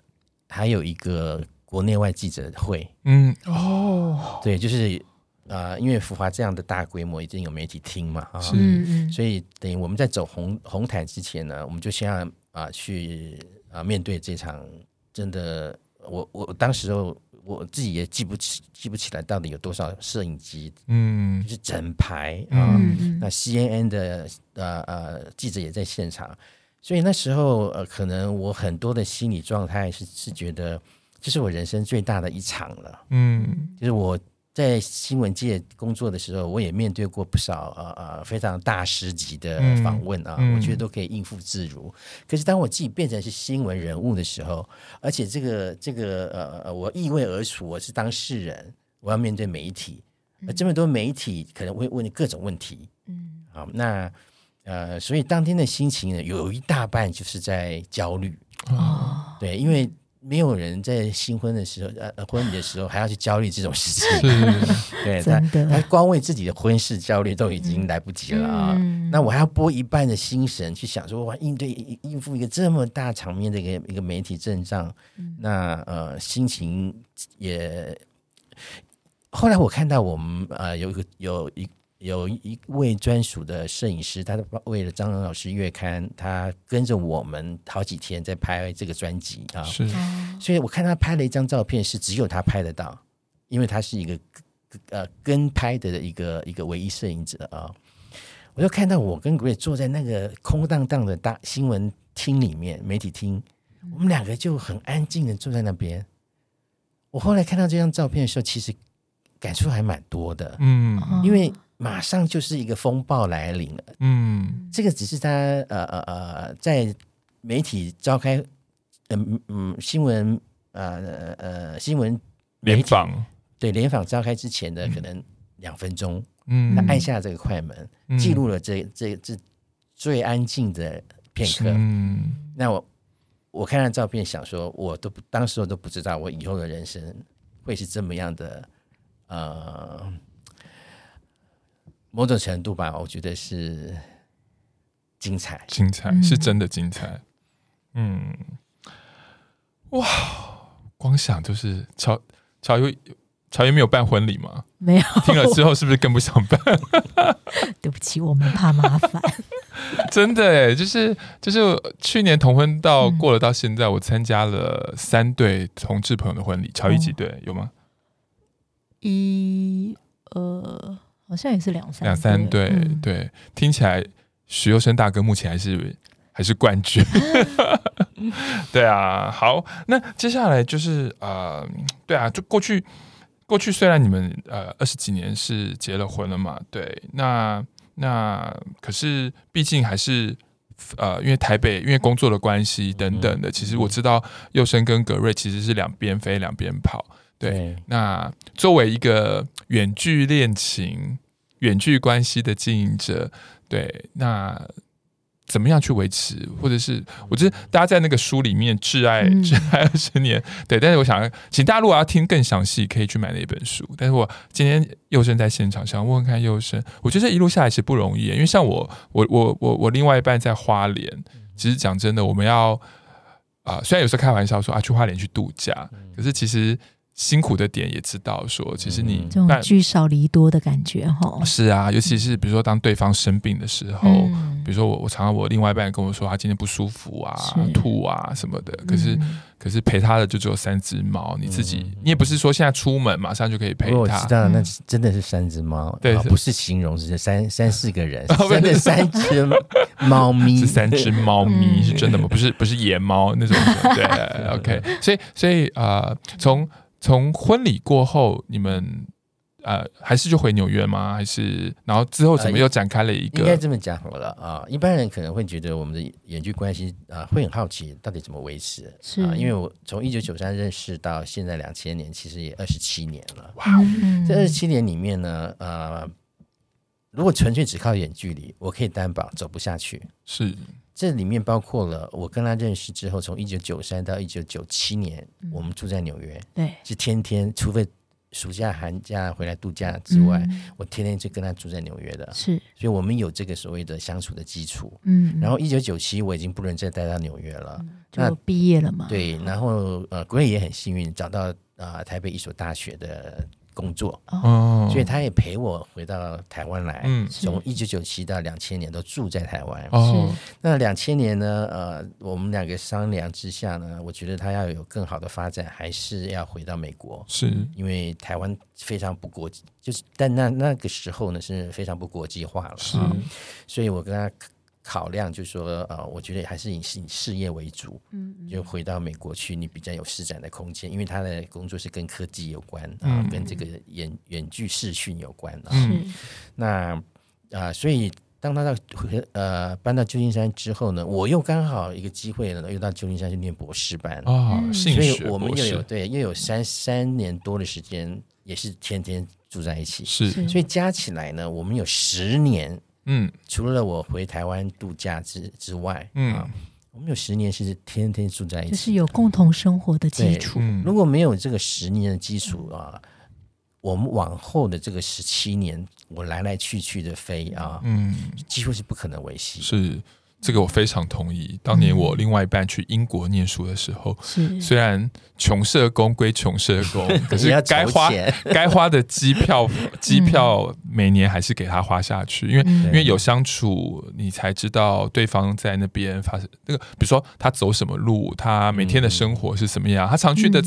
还有一个国内外记者会，嗯，哦，对，就是。啊、呃，因为福华这样的大规模，已经有媒体听嘛，啊，是，所以等于我们在走红红毯之前呢，我们就先要啊、呃、去啊、呃、面对这场真的，我我当时候我自己也记不起记不起来到底有多少摄影机，嗯，就是整排啊，嗯、那 CNN 的呃呃记者也在现场，所以那时候呃可能我很多的心理状态是是觉得这是我人生最大的一场了。嗯，就是我在新闻界工作的时候，我也面对过不少呃呃非常大师级的访问啊，嗯、我觉得都可以应付自如。可是当我自己变成是新闻人物的时候，而且这个这个呃呃我易位而处，我是当事人，我要面对媒体，而这么多媒体可能会问你各种问题。嗯，好，那呃，所以当天的心情呢，有一大半就是在焦虑。哦，对，因为。没有人在新婚的时候，呃，婚礼的时候还要去焦虑这种事情。对，他他光为自己的婚事焦虑都已经来不及了啊。嗯、那我还要拨一半的心神去想说，哇，应对应付一个这么大场面的一个一个媒体阵仗，嗯、那呃，心情也。后来我看到我们呃有一个有一。有一位专属的摄影师，他为了张老师月刊，他跟着我们好几天在拍这个专辑啊。是，所以我看他拍了一张照片，是只有他拍得到，因为他是一个呃跟拍的一个一个唯一摄影者啊。我就看到我跟 Grace 坐在那个空荡荡的大新闻厅里面，媒体厅，我们两个就很安静的坐在那边。我后来看到这张照片的时候，其实感触还蛮多的，嗯，因为。马上就是一个风暴来临了。嗯，这个只是他呃呃呃，在媒体召开，嗯嗯，新闻呃呃新闻联访，对联访召开之前的可能两分钟，嗯，他按下这个快门，嗯、记录了这这这最安静的片刻。嗯，那我我看到照片，想说，我都当时我都不知道，我以后的人生会是这么样的，呃。某种程度吧，我觉得是精彩，精彩是真的精彩。嗯，哇，光想就是乔乔一乔一没有办婚礼吗？没有。听了之后是不是更不想办？对不起，我们怕麻烦。真的哎，就是就是去年同婚到过了到现在，嗯、我参加了三对同志朋友的婚礼。乔一几对、哦、有吗？一呃。好像也是两三两三对、嗯、对，听起来许佑生大哥目前还是还是冠军，对啊。好，那接下来就是呃，对啊，就过去过去虽然你们呃二十几年是结了婚了嘛，对，那那可是毕竟还是呃，因为台北因为工作的关系等等的，嗯、其实我知道佑生跟格瑞其实是两边飞两边跑。对，那作为一个远距恋情、远距关系的经营者，对，那怎么样去维持？或者是，我觉得大家在那个书里面挚爱挚爱二十年，对，但是我想请大家如果要听更详细，可以去买那本书。但是我今天佑生在现场，想问问看佑生，我觉得这一路下来是不容易，因为像我，我，我，我，我另外一半在花莲，其实讲真的，我们要啊、呃，虽然有时候开玩笑说啊，去花莲去度假，可是其实。辛苦的点也知道，说其实你这种聚少离多的感觉哈。是啊，尤其是比如说当对方生病的时候，嗯、比如说我我常常我另外一半跟我说他今天不舒服啊、是。吐啊什么的，可是、嗯、可是陪他的就只有三只猫，你自己、嗯、你也不是说现在出门马上就可以陪他。我知道，那真的是三只猫，对，不是形容，是三三四个人，真的三只猫咪，是三只猫咪，是真的吗？不是不是野猫那种。对，OK，所以所以啊，从、呃从婚礼过后，你们呃还是就回纽约吗？还是然后之后怎么又展开了一个？应该这么讲好了啊！一般人可能会觉得我们的远距关系啊，会很好奇到底怎么维持。是啊，因为我从一九九三认识到现在两千年，其实也二十七年了。哇、嗯，这二十七年里面呢，呃，如果纯粹只靠远距离，我可以担保走不下去。是。这里面包括了我跟他认识之后，从一九九三到一九九七年，嗯、我们住在纽约，对，是天天，除非暑假寒假回来度假之外，嗯、我天天就跟他住在纽约的，是，所以我们有这个所谓的相处的基础，嗯，然后一九九七我已经不能再待到纽约了，嗯、就毕业了嘛，对，然后呃，国内也很幸运找到啊、呃、台北一所大学的。工作，哦，所以他也陪我回到台湾来。嗯，从一九九七到两千年都住在台湾。哦，那两千年呢？呃，我们两个商量之下呢，我觉得他要有更好的发展，还是要回到美国。是因为台湾非常不国际，就是但那那个时候呢是非常不国际化了。是，所以我跟他考量，就是说呃，我觉得还是以以事业为主，嗯，就回到美国去，你比较有施展的空间，因为他的工作是跟科技有关啊，跟这个远远距视讯有关啊。嗯，那啊，所以。当他到呃搬到旧金山之后呢，我又刚好一个机会呢，又到旧金山去念博士班。啊，所以我们又有对又有三三年多的时间，也是天天住在一起，是，所以加起来呢，我们有十年，嗯，除了我回台湾度假之之外，嗯、啊，我们有十年是天天住在一起，就是有共同生活的基础。嗯、如果没有这个十年的基础啊。我们往后的这个十七年，我来来去去的飞啊，嗯，几乎是不可能维系。是。这个我非常同意。当年我另外一半去英国念书的时候，是虽然穷社工归穷社工，可是该花该花的机票 机票每年还是给他花下去，因为因为有相处，你才知道对方在那边发生那个，比如说他走什么路，他每天的生活是什么样，他常去的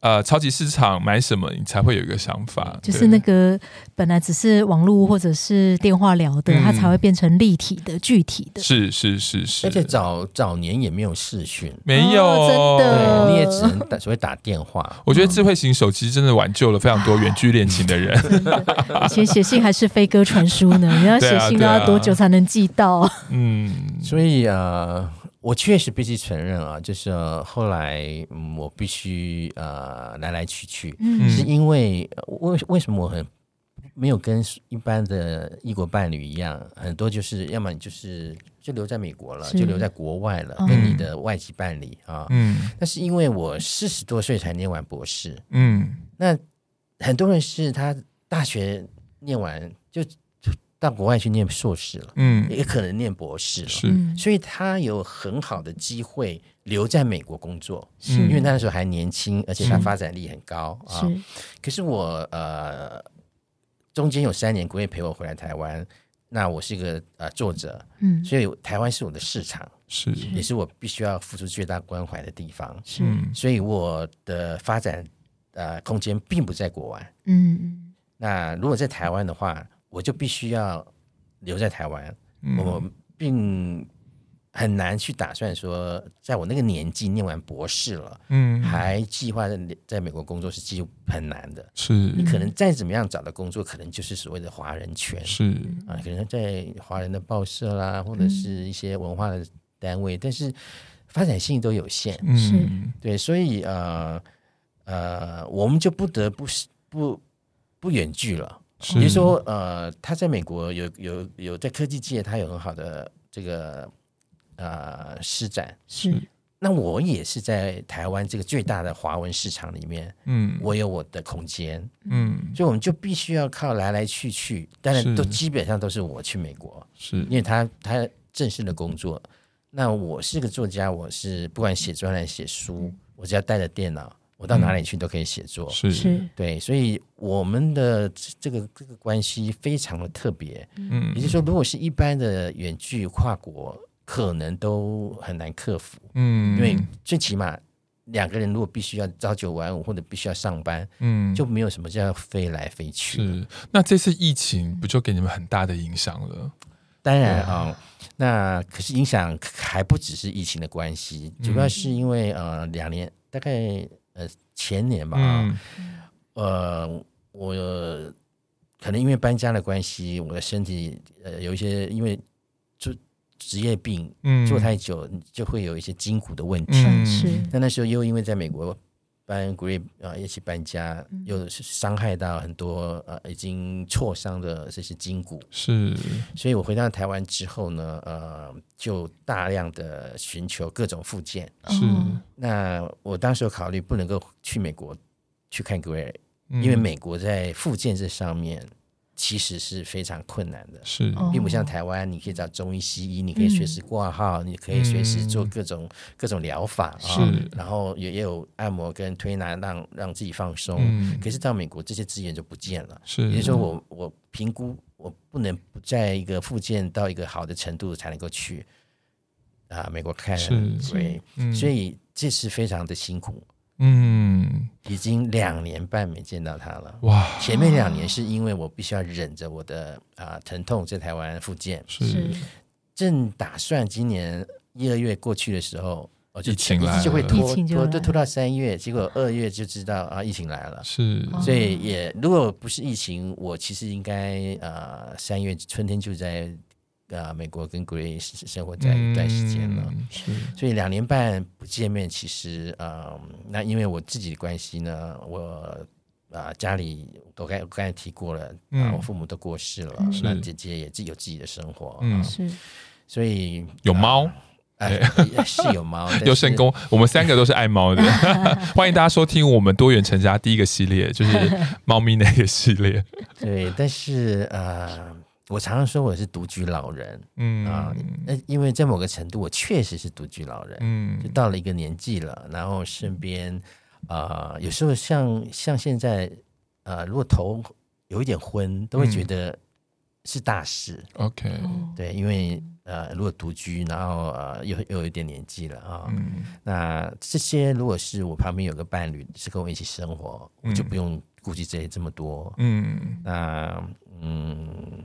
呃超级市场买什么，你才会有一个想法。就是那个本来只是网络或者是电话聊的，他才会变成立体的、具体的。是是。是是是，而且早早年也没有视讯，没有，哦、真的，对，你也只能打所谓打电话。我觉得智慧型手机真的挽救了非常多远距恋情的人。以前写信还是飞鸽传书呢，你要写信都要多久才能寄到？啊啊、嗯，所以啊，我确实必须承认啊，就是、啊、后来、嗯、我必须呃来来去去，嗯、是因为为为什么我很。没有跟一般的异国伴侣一样，很多就是要么你就是就留在美国了，就留在国外了，嗯、跟你的外籍伴侣啊。嗯，那是因为我四十多岁才念完博士。嗯，那很多人是他大学念完就到国外去念硕士了，嗯，也可能念博士了，是，所以他有很好的机会留在美国工作，是。因为那时候还年轻，而且他发展力很高啊。是，可是我呃。中间有三年，国内陪我回来台湾，那我是一个呃作者，嗯，所以台湾是我的市场，是。也是我必须要付出最大关怀的地方，是，所以我的发展呃空间并不在国外，嗯嗯，那如果在台湾的话，我就必须要留在台湾，嗯、我并。很难去打算说，在我那个年纪念完博士了，嗯，还计划在在美国工作是几乎很难的。是，你可能再怎么样找的工作，可能就是所谓的华人圈，是啊，可能在华人的报社啦，或者是一些文化的单位，嗯、但是发展性都有限。是，对，所以呃呃，我们就不得不不不远距了。是比如说呃，他在美国有有有在科技界，他有很好的这个。呃，施展。是，那我也是在台湾这个最大的华文市场里面，嗯，我有我的空间，嗯，所以我们就必须要靠来来去去，当然都基本上都是我去美国，是。因为他他正式的工作，那我是个作家，我是不管写专栏写书，我只要带着电脑，我到哪里去都可以写作，是。是，对，所以我们的这个这个关系非常的特别，嗯，也就是说，如果是一般的远距跨国。可能都很难克服，嗯，因为最起码两个人如果必须要朝九晚五或者必须要上班，嗯，就没有什么叫飞来飞去。是，那这次疫情不就给你们很大的影响了？当然啊，哦，那可是影响还不只是疫情的关系，主要是因为呃两年大概呃前年吧，嗯，呃我可能因为搬家的关系，我的身体呃有一些因为就。职业病，嗯做太久就会有一些筋骨的问题。嗯、是，但那时候又因为在美国搬 Grip 啊，一起搬家，又是伤害到很多呃已经挫伤的这些筋骨。是，所以我回到台湾之后呢，呃，就大量的寻求各种复健。是，那我当时有考虑不能够去美国去看 Grip，因为美国在复健这上面。其实是非常困难的，是，并不像台湾，你可以找中医、西医，你可以随时挂号，你可以随时做各种各种疗法啊，然后也也有按摩跟推拿，让让自己放松。可是到美国，这些资源就不见了，是，也就是说，我我评估我不能不在一个复健到一个好的程度才能够去啊美国看，对，所以这是非常的辛苦。嗯，已经两年半没见到他了。哇，前面两年是因为我必须要忍着我的啊、呃、疼痛在台湾复健，是。正打算今年一二月过去的时候，我就疫情来了。就会拖疫情就拖拖拖到三月，结果二月就知道啊，疫情来了。是，所以也如果不是疫情，我其实应该啊三月春天就在呃美国跟 Grace 生活在一段时间了。嗯是。所以两年半不见面，其实呃，那因为我自己的关系呢，我啊、呃、家里我刚我刚才提过了，啊、嗯我父母都过世了，嗯。那姐姐也自己有自己的生活，嗯。啊。是。所以有猫。呃呃是有猫，有神功，我们三个都是爱猫的，欢迎大家收听我们多元成家第一个系列，就是猫咪那个系列。对，但是呃，我常常说我是独居老人嗯。啊，那、因为在某个程度，我确实是独居老人，嗯。就到了一个年纪了，然后身边啊、呃有时候像像现在呃，如果头有一点昏，都会觉得是大事，，OK，哦。对，因为呃，如果独居，然后呃，又又有一点年纪了啊，嗯。那这些如果是我旁边有个伴侣是跟我一起生活，我就不用顾及这些这么多。嗯。那嗯，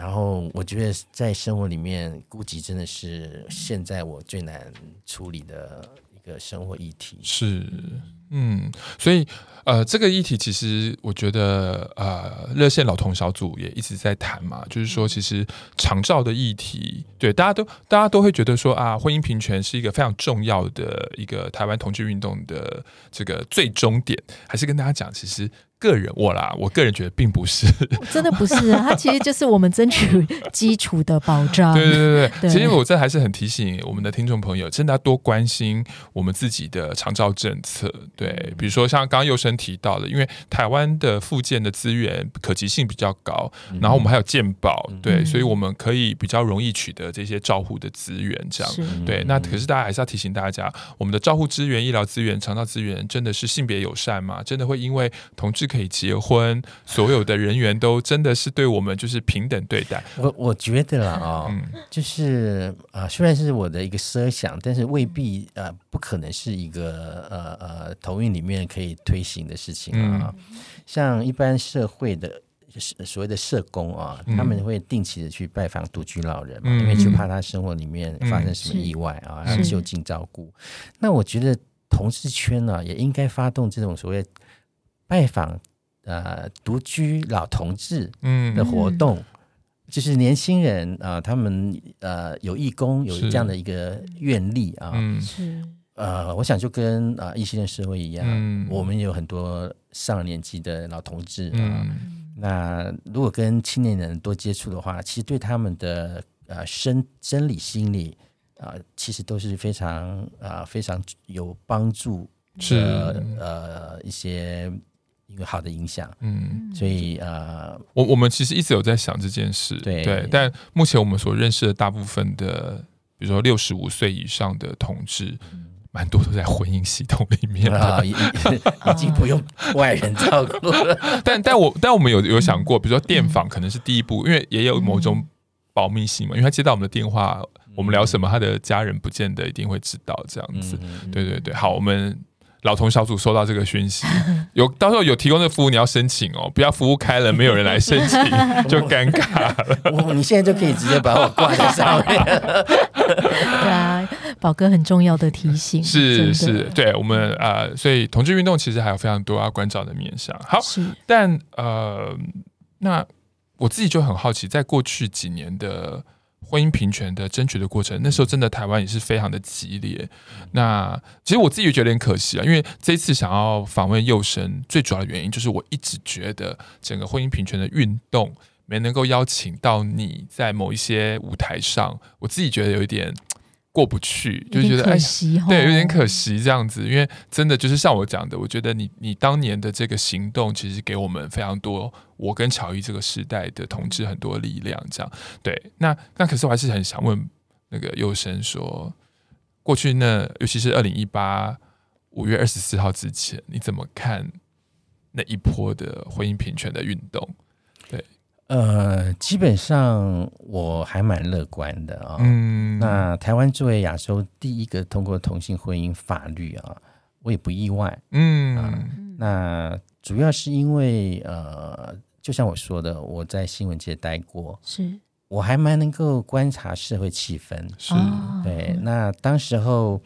然后我觉得在生活里面顾及真的是现在我最难处理的一个生活议题。是，嗯，所以呃，这个议题其实我觉得呃，热线老同小组也一直在谈嘛，就是说其实长照的议题，对大家都大家都会觉得说啊，婚姻平权是一个非常重要的一个台湾同志运动的这个最终点，还是跟大家讲，其实。个人我啦，我个人觉得并不是，真的不是啊，它其实就是我们争取基础的保障。对对对对，对其实我这还是很提醒我们的听众朋友，真的要多关心我们自己的长照政策。对，比如说像刚刚佑生提到的，因为台湾的附件的资源可及性比较高，然后我们还有健保，对，所以我们可以比较容易取得这些照护的资源。这样，对。那可是大家还是要提醒大家，我们的照护资源、医疗资源、长照资源，真的是性别友善吗？真的会因为同志可以结婚，所有的人员都真的是对我们就是平等对待？我我觉得啦啊、哦，嗯就是啊、呃，虽然是我的一个设想，但是未必呃不可能是一个呃呃投运里面可以推行的事情啊。嗯、像一般社会的所谓的社工啊，嗯、他们会定期的去拜访独居老人嘛，嗯、因为就怕他生活里面发生什么意外啊，要就近照顾。那我觉得同事圈呢、啊，也应该发动这种所谓拜访。呃，独居老同志嗯。的活动，嗯、就是年轻人啊、呃，他们呃有义工，有这样的一个愿力啊，嗯、是。呃，我想就跟啊异性恋社会一样，嗯、我们有很多上了年纪的老同志啊，嗯、那如果跟青年人多接触的话，其实对他们的呃生生理心理啊、呃，其实都是非常啊、呃、非常有帮助的，是。呃一些。一个好的影响，嗯，所以呃，我我们其实一直有在想这件事，对，对，但目前我们所认识的大部分的，比如说六十五岁以上的同志，蛮多都在婚姻系统里面啊，已已经不用外人照顾了。但但我但我们有有想过，比如说电访可能是第一步，因为也有某种保密性嘛，因为他接到我们的电话，我们聊什么，他的家人不见得一定会知道这样子。对对对，好，我们。老同小组收到这个讯息，有到时候有提供的服务，你要申请哦，不要服务开了没有人来申请 就尴尬了。我你现在就可以直接把我挂在上面。对啊，宝哥很重要的提醒是是，对我们啊、呃，所以同志运动其实还有非常多要关照的面向。好，但呃，那我自己就很好奇，在过去几年的。婚姻平权的争取的过程，那时候真的台湾也是非常的激烈。那其实我自己也觉得有点可惜啊，因为这一次想要访问幼生，最主要的原因就是我一直觉得整个婚姻平权的运动没能够邀请到你在某一些舞台上，我自己觉得有一点。过不去，就觉得哎，对，有点可惜这样子，因为真的就是像我讲的，我觉得你你当年的这个行动，其实给我们非常多，我跟乔伊这个时代的同志很多力量，这样对。那那可是我还是很想问那个佑生说，过去那尤其是二零一八五月二十四号之前，你怎么看那一波的婚姻平权的运动？对。呃，基本上我还蛮乐观的啊、哦。嗯，那台湾作为亚洲第一个通过同性婚姻法律啊，我也不意外。嗯、呃，那主要是因为呃，就像我说的，我在新闻界待过，是我还蛮能够观察社会气氛，是，对。那当时候，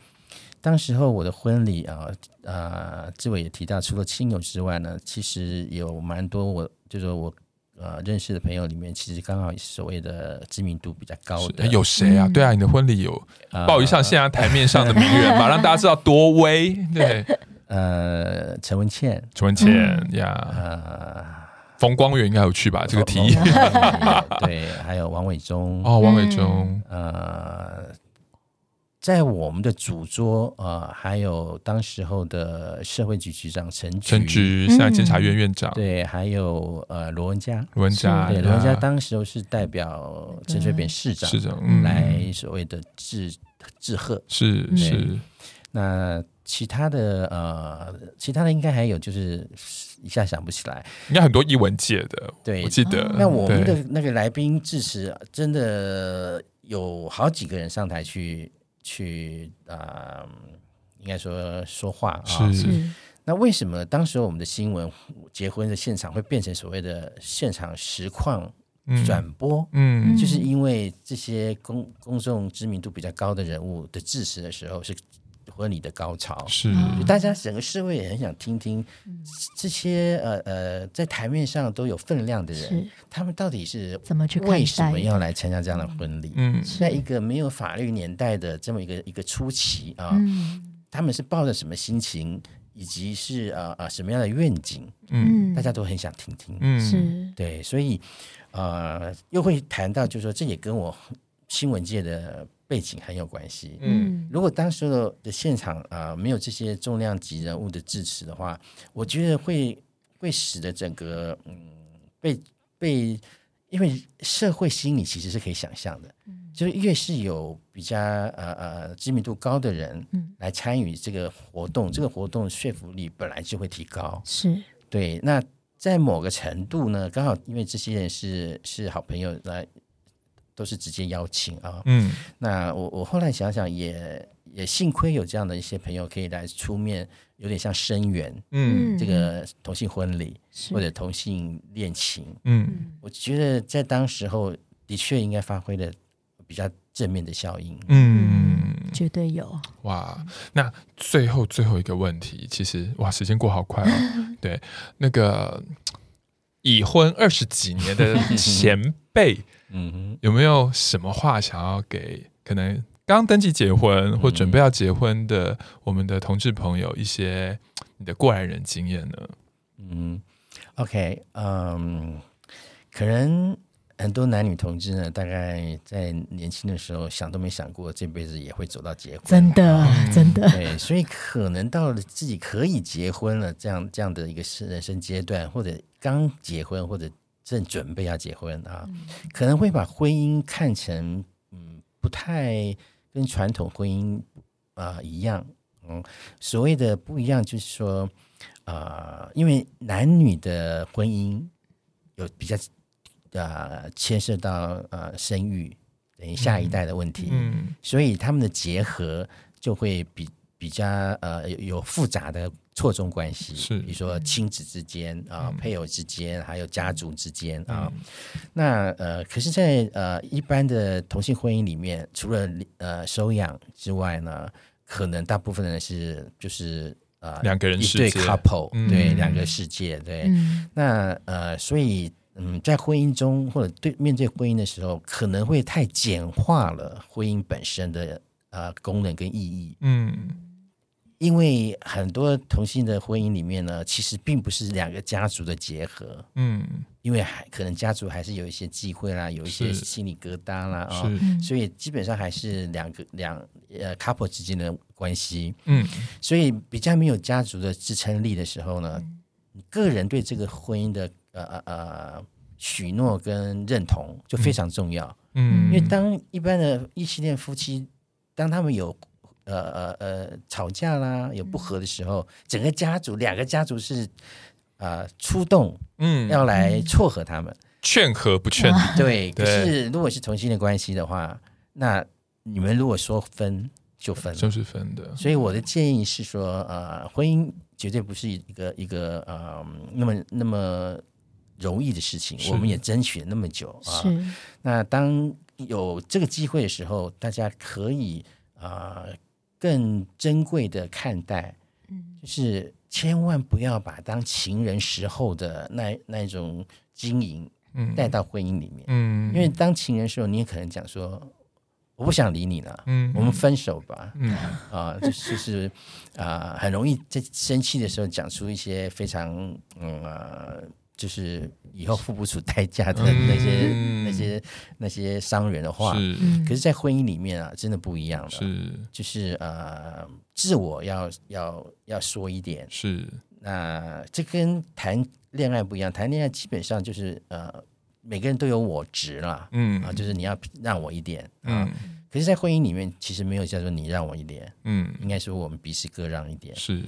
当时候我的婚礼啊，呃，志伟也提到，除了亲友之外呢，其实有蛮多我，就是我呃认识的朋友里面，其实刚好所谓的知名度比较高的，有谁啊？对啊，你的婚礼有报一下现在台面上的名人嘛，让大家知道多威。对，呃，陈文茜，陈文茜呀，呃。冯光远应该有去吧？这个提议，对，还有王伟忠哦，王伟忠，呃，在我们的主桌，呃，还有当时候的社会局局长陈陈菊，现在监察院院长，对，还有呃罗文佳，罗文佳，对，罗文佳当时候是代表陈水扁市长，市长来所谓的致致贺，是是，那。其他的呃，其他的应该还有，就是一下想不起来。应该很多艺文界的，对，我记得。那我们的那个来宾致辞，真的有好几个人上台去去啊、呃，应该说说话啊。是。那为什么当时我们的新闻结婚的现场会变成所谓的现场实况转播？嗯，就是因为这些公公众知名度比较高的人物的致辞的时候是。婚礼的高潮。是，大家整个社会也很想听听这些呃呃，在台面上都有分量的人，他们到底是怎么去为什么要来参加这样的婚礼？嗯，在一个没有法律年代的这么一个一个初期啊，他们是抱着什么心情，以及是呃呃什么样的愿景？嗯，大家都很想听听。嗯，是。对，所以呃，又会谈到，就是说这也跟我新闻界的。背景很有关系。嗯，如果当时的的现场啊、呃、没有这些重量级人物的支持的话，我觉得会会使得整个嗯被被，因为社会心理其实是可以想象的，嗯，就是越是有比较呃呃知名度高的人来参与这个活动，嗯，这个活动说服力本来就会提高。是对。那在某个程度呢，刚好因为这些人是是好朋友来。都是直接邀请啊，嗯，那我我后来想想也，也也幸亏有这样的一些朋友可以来出面，有点像声援，嗯，这个同性婚礼或者同性恋情，嗯，我觉得在当时候的确应该发挥了比较正面的效应，嗯，绝对有。哇，那最后最后一个问题，其实哇，时间过好快哦，对，那个已婚二十几年的前辈。嗯哼，有没有什么话想要给可能刚登记结婚或准备要结婚的我们的同志朋友一些你的过来人经验呢？嗯，OK，嗯，可能很多男女同志呢，大概在年轻的时候想都没想过这辈子也会走到结婚，真的，真的，对，所以可能到了自己可以结婚了这样这样的一个人生阶段，或者刚结婚或者。正准备要结婚啊，可能会把婚姻看成嗯不太跟传统婚姻啊、呃、一样，嗯，所谓的不一样就是说啊、呃，因为男女的婚姻有比较啊牵涉到呃生育等于下一代的问题，嗯，所以他们的结合就会比比较呃有有复杂的。错综关系是，比如说亲子之间啊、嗯，配偶之间，还有家族之间啊、嗯。那呃，可是在，在呃一般的同性婚姻里面，除了呃收养之外呢，可能大部分人是就是呃两个人一对 couple，、嗯、对两个世界，对。嗯、那呃，所以嗯，在婚姻中或者对面对婚姻的时候，可能会太简化了婚姻本身的呃功能跟意义。嗯。因为很多同性的婚姻里面呢，其实并不是两个家族的结合，嗯，因为还可能家族还是有一些忌讳啦，有一些心理疙瘩啦啊、哦，所以基本上还是两个两呃 couple 之间的关系，嗯，所以比较没有家族的支撑力的时候呢，个人对这个婚姻的呃呃呃许诺跟认同就非常重要，嗯，因为当一般的异性恋夫妻，当他们有呃呃呃，吵架啦，有不和的时候，嗯、整个家族两个家族是啊、呃、出动，嗯，要来撮合他们，劝和不劝离。对，可是如果是同性的关系的话，那你们如果说分就分，就是分的。所以我的建议是说，呃，婚姻绝对不是一个一个呃那么那么容易的事情，我们也争取了那么久啊。是。那当有这个机会的时候，大家可以啊、呃、更珍贵的看待，嗯，就是千万不要把当情人时候的那那种经营，嗯，带到婚姻里面，嗯，因为当情人时候，你也可能讲说。我不想理你了，嗯，我们分手吧，嗯。啊，就是就是啊，很容易在生气的时候讲出一些非常嗯啊，就是以后付不出代价的那些、嗯、那些那些伤人的话，是，可是，在婚姻里面啊，真的不一样了，是，就是呃，自我要要要说一点，是，那这跟谈恋爱不一样，谈恋爱基本上就是呃。每个人都有我值了，嗯。啊，就是你要让我一点，嗯，可是，在婚姻里面，其实没有叫做你让我一点，嗯，应该说我们彼此各让一点，是，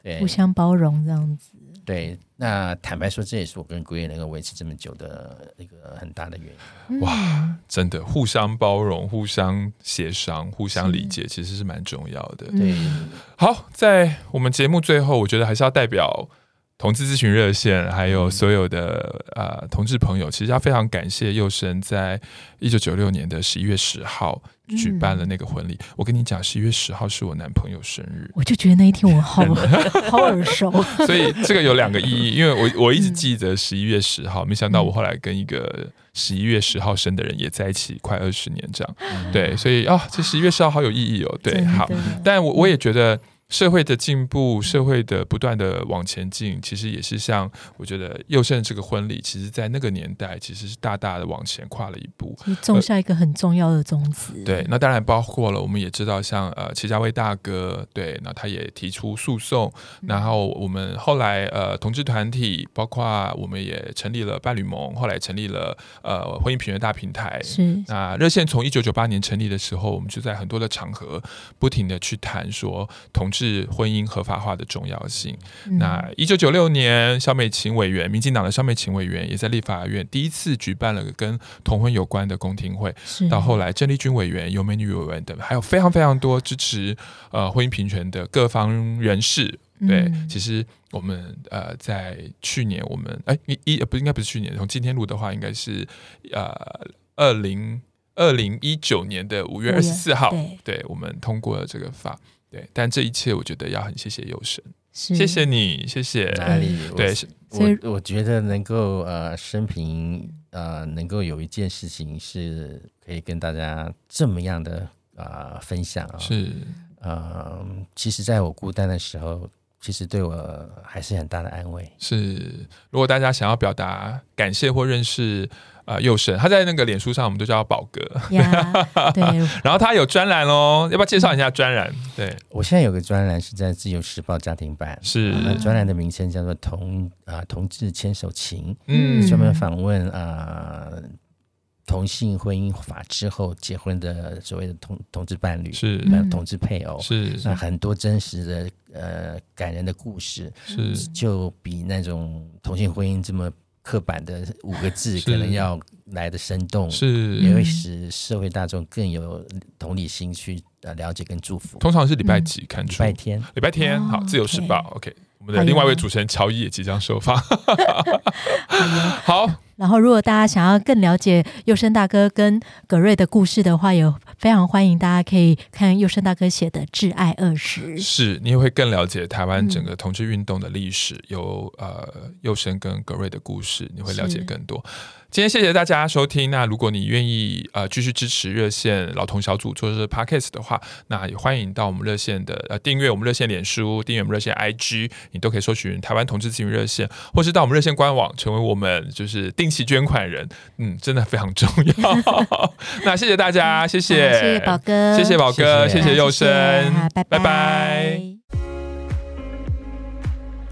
对，互相包容这样子。对，那坦白说，这也是我跟 Grace 能够维持这么久的一个很大的原因。哇，真的，互相包容、互相协商、互相理解，其实是蛮重要的。对，好，在我们节目最后，我觉得还是要代表。同志咨询热线，还有所有的呃同志朋友，其实要非常感谢佑生在一九九六年的十一月十号举办了那个婚礼。嗯、我跟你讲，十一月十号是我男朋友生日，我就觉得那一天我好 好耳熟。所以这个有两个意义，因为我我一直记得十一月十号，没想到我后来跟一个十一月十号生的人也在一起快二十年这样。嗯、对，所以啊、哦，这十一月十号好有意义哦。对，好，但我我也觉得。社会的进步，社会的不断的往前进，其实也是像我觉得佑胜这个婚礼，其实在那个年代其实是大大的往前跨了一步，种下一个很重要的种子。呃、对，那当然包括了，我们也知道像呃齐家威大哥，对，那他也提出诉讼，嗯、然后我们后来呃同志团体，包括我们也成立了伴侣盟，后来成立了呃婚姻平权大平台。是，那热线从一九九八年成立的时候，我们就在很多的场合不停的去谈说同。是婚姻合法化的重要性。嗯、那一九九六年，萧美琴委员，民进党的萧美琴委员，也在立法院第一次举办了跟同婚有关的公听会。到后来，郑丽君委员、游美女委员等，还有非常非常多支持呃婚姻平权的各方人士。对，嗯、其实我们呃在去年，我们哎一一不应该不是去年，从今天录的话，应该是呃二零二零一九年的五月二十四号，对，对我们通过了这个法。对，但这一切我觉得要很谢谢佑神，谢谢你，谢谢哪里？对，我我觉得能够呃生平呃能够有一件事情是可以跟大家这么样的啊、呃、分享啊、哦，是。呃，其实在我孤单的时候，其实对我还是很大的安慰。是，如果大家想要表达感谢或认识。啊，佑生，他在那个脸书上，我们都叫他宝哥。Yeah, 对，然后他有专栏哦，要不要介绍一下专栏？对，我现在有个专栏是在《自由时报》家庭版，是专栏的名称叫做同啊同志牵手情，嗯，专门访问啊同性婚姻法之后结婚的所谓的同同志伴侣，是同志配偶，是那很多真实的呃感人的故事，是就比那种同性婚姻这么。刻板的五个字可能要来的生动，是也会使社会大众更有同理心去呃了解跟祝福。通常是礼拜几看出？礼拜天，礼拜天。好，自由时报。OK，我们的另外一位主持人乔伊也即将受访。好。然后，如果大家想要更了解佑生大哥跟葛瑞的故事的话，也非常欢迎大家可以看佑生大哥写的《挚爱二十》，是你也会更了解台湾整个同志运动的历史，嗯、有呃佑生跟葛瑞的故事，你会了解更多。今天谢谢大家收听。那如果你愿意呃继续支持热线老同小组做这个 podcast 的话，那也欢迎到我们热线的呃订阅我们热线脸书，订阅我们热线 IG，你都可以搜寻台湾同志咨询热线，或是到我们热线官网成为我们就是定期捐款人。嗯，真的非常重要。那谢谢大家，谢谢，谢谢宝哥，谢谢宝哥，谢谢佑生，拜拜。拜拜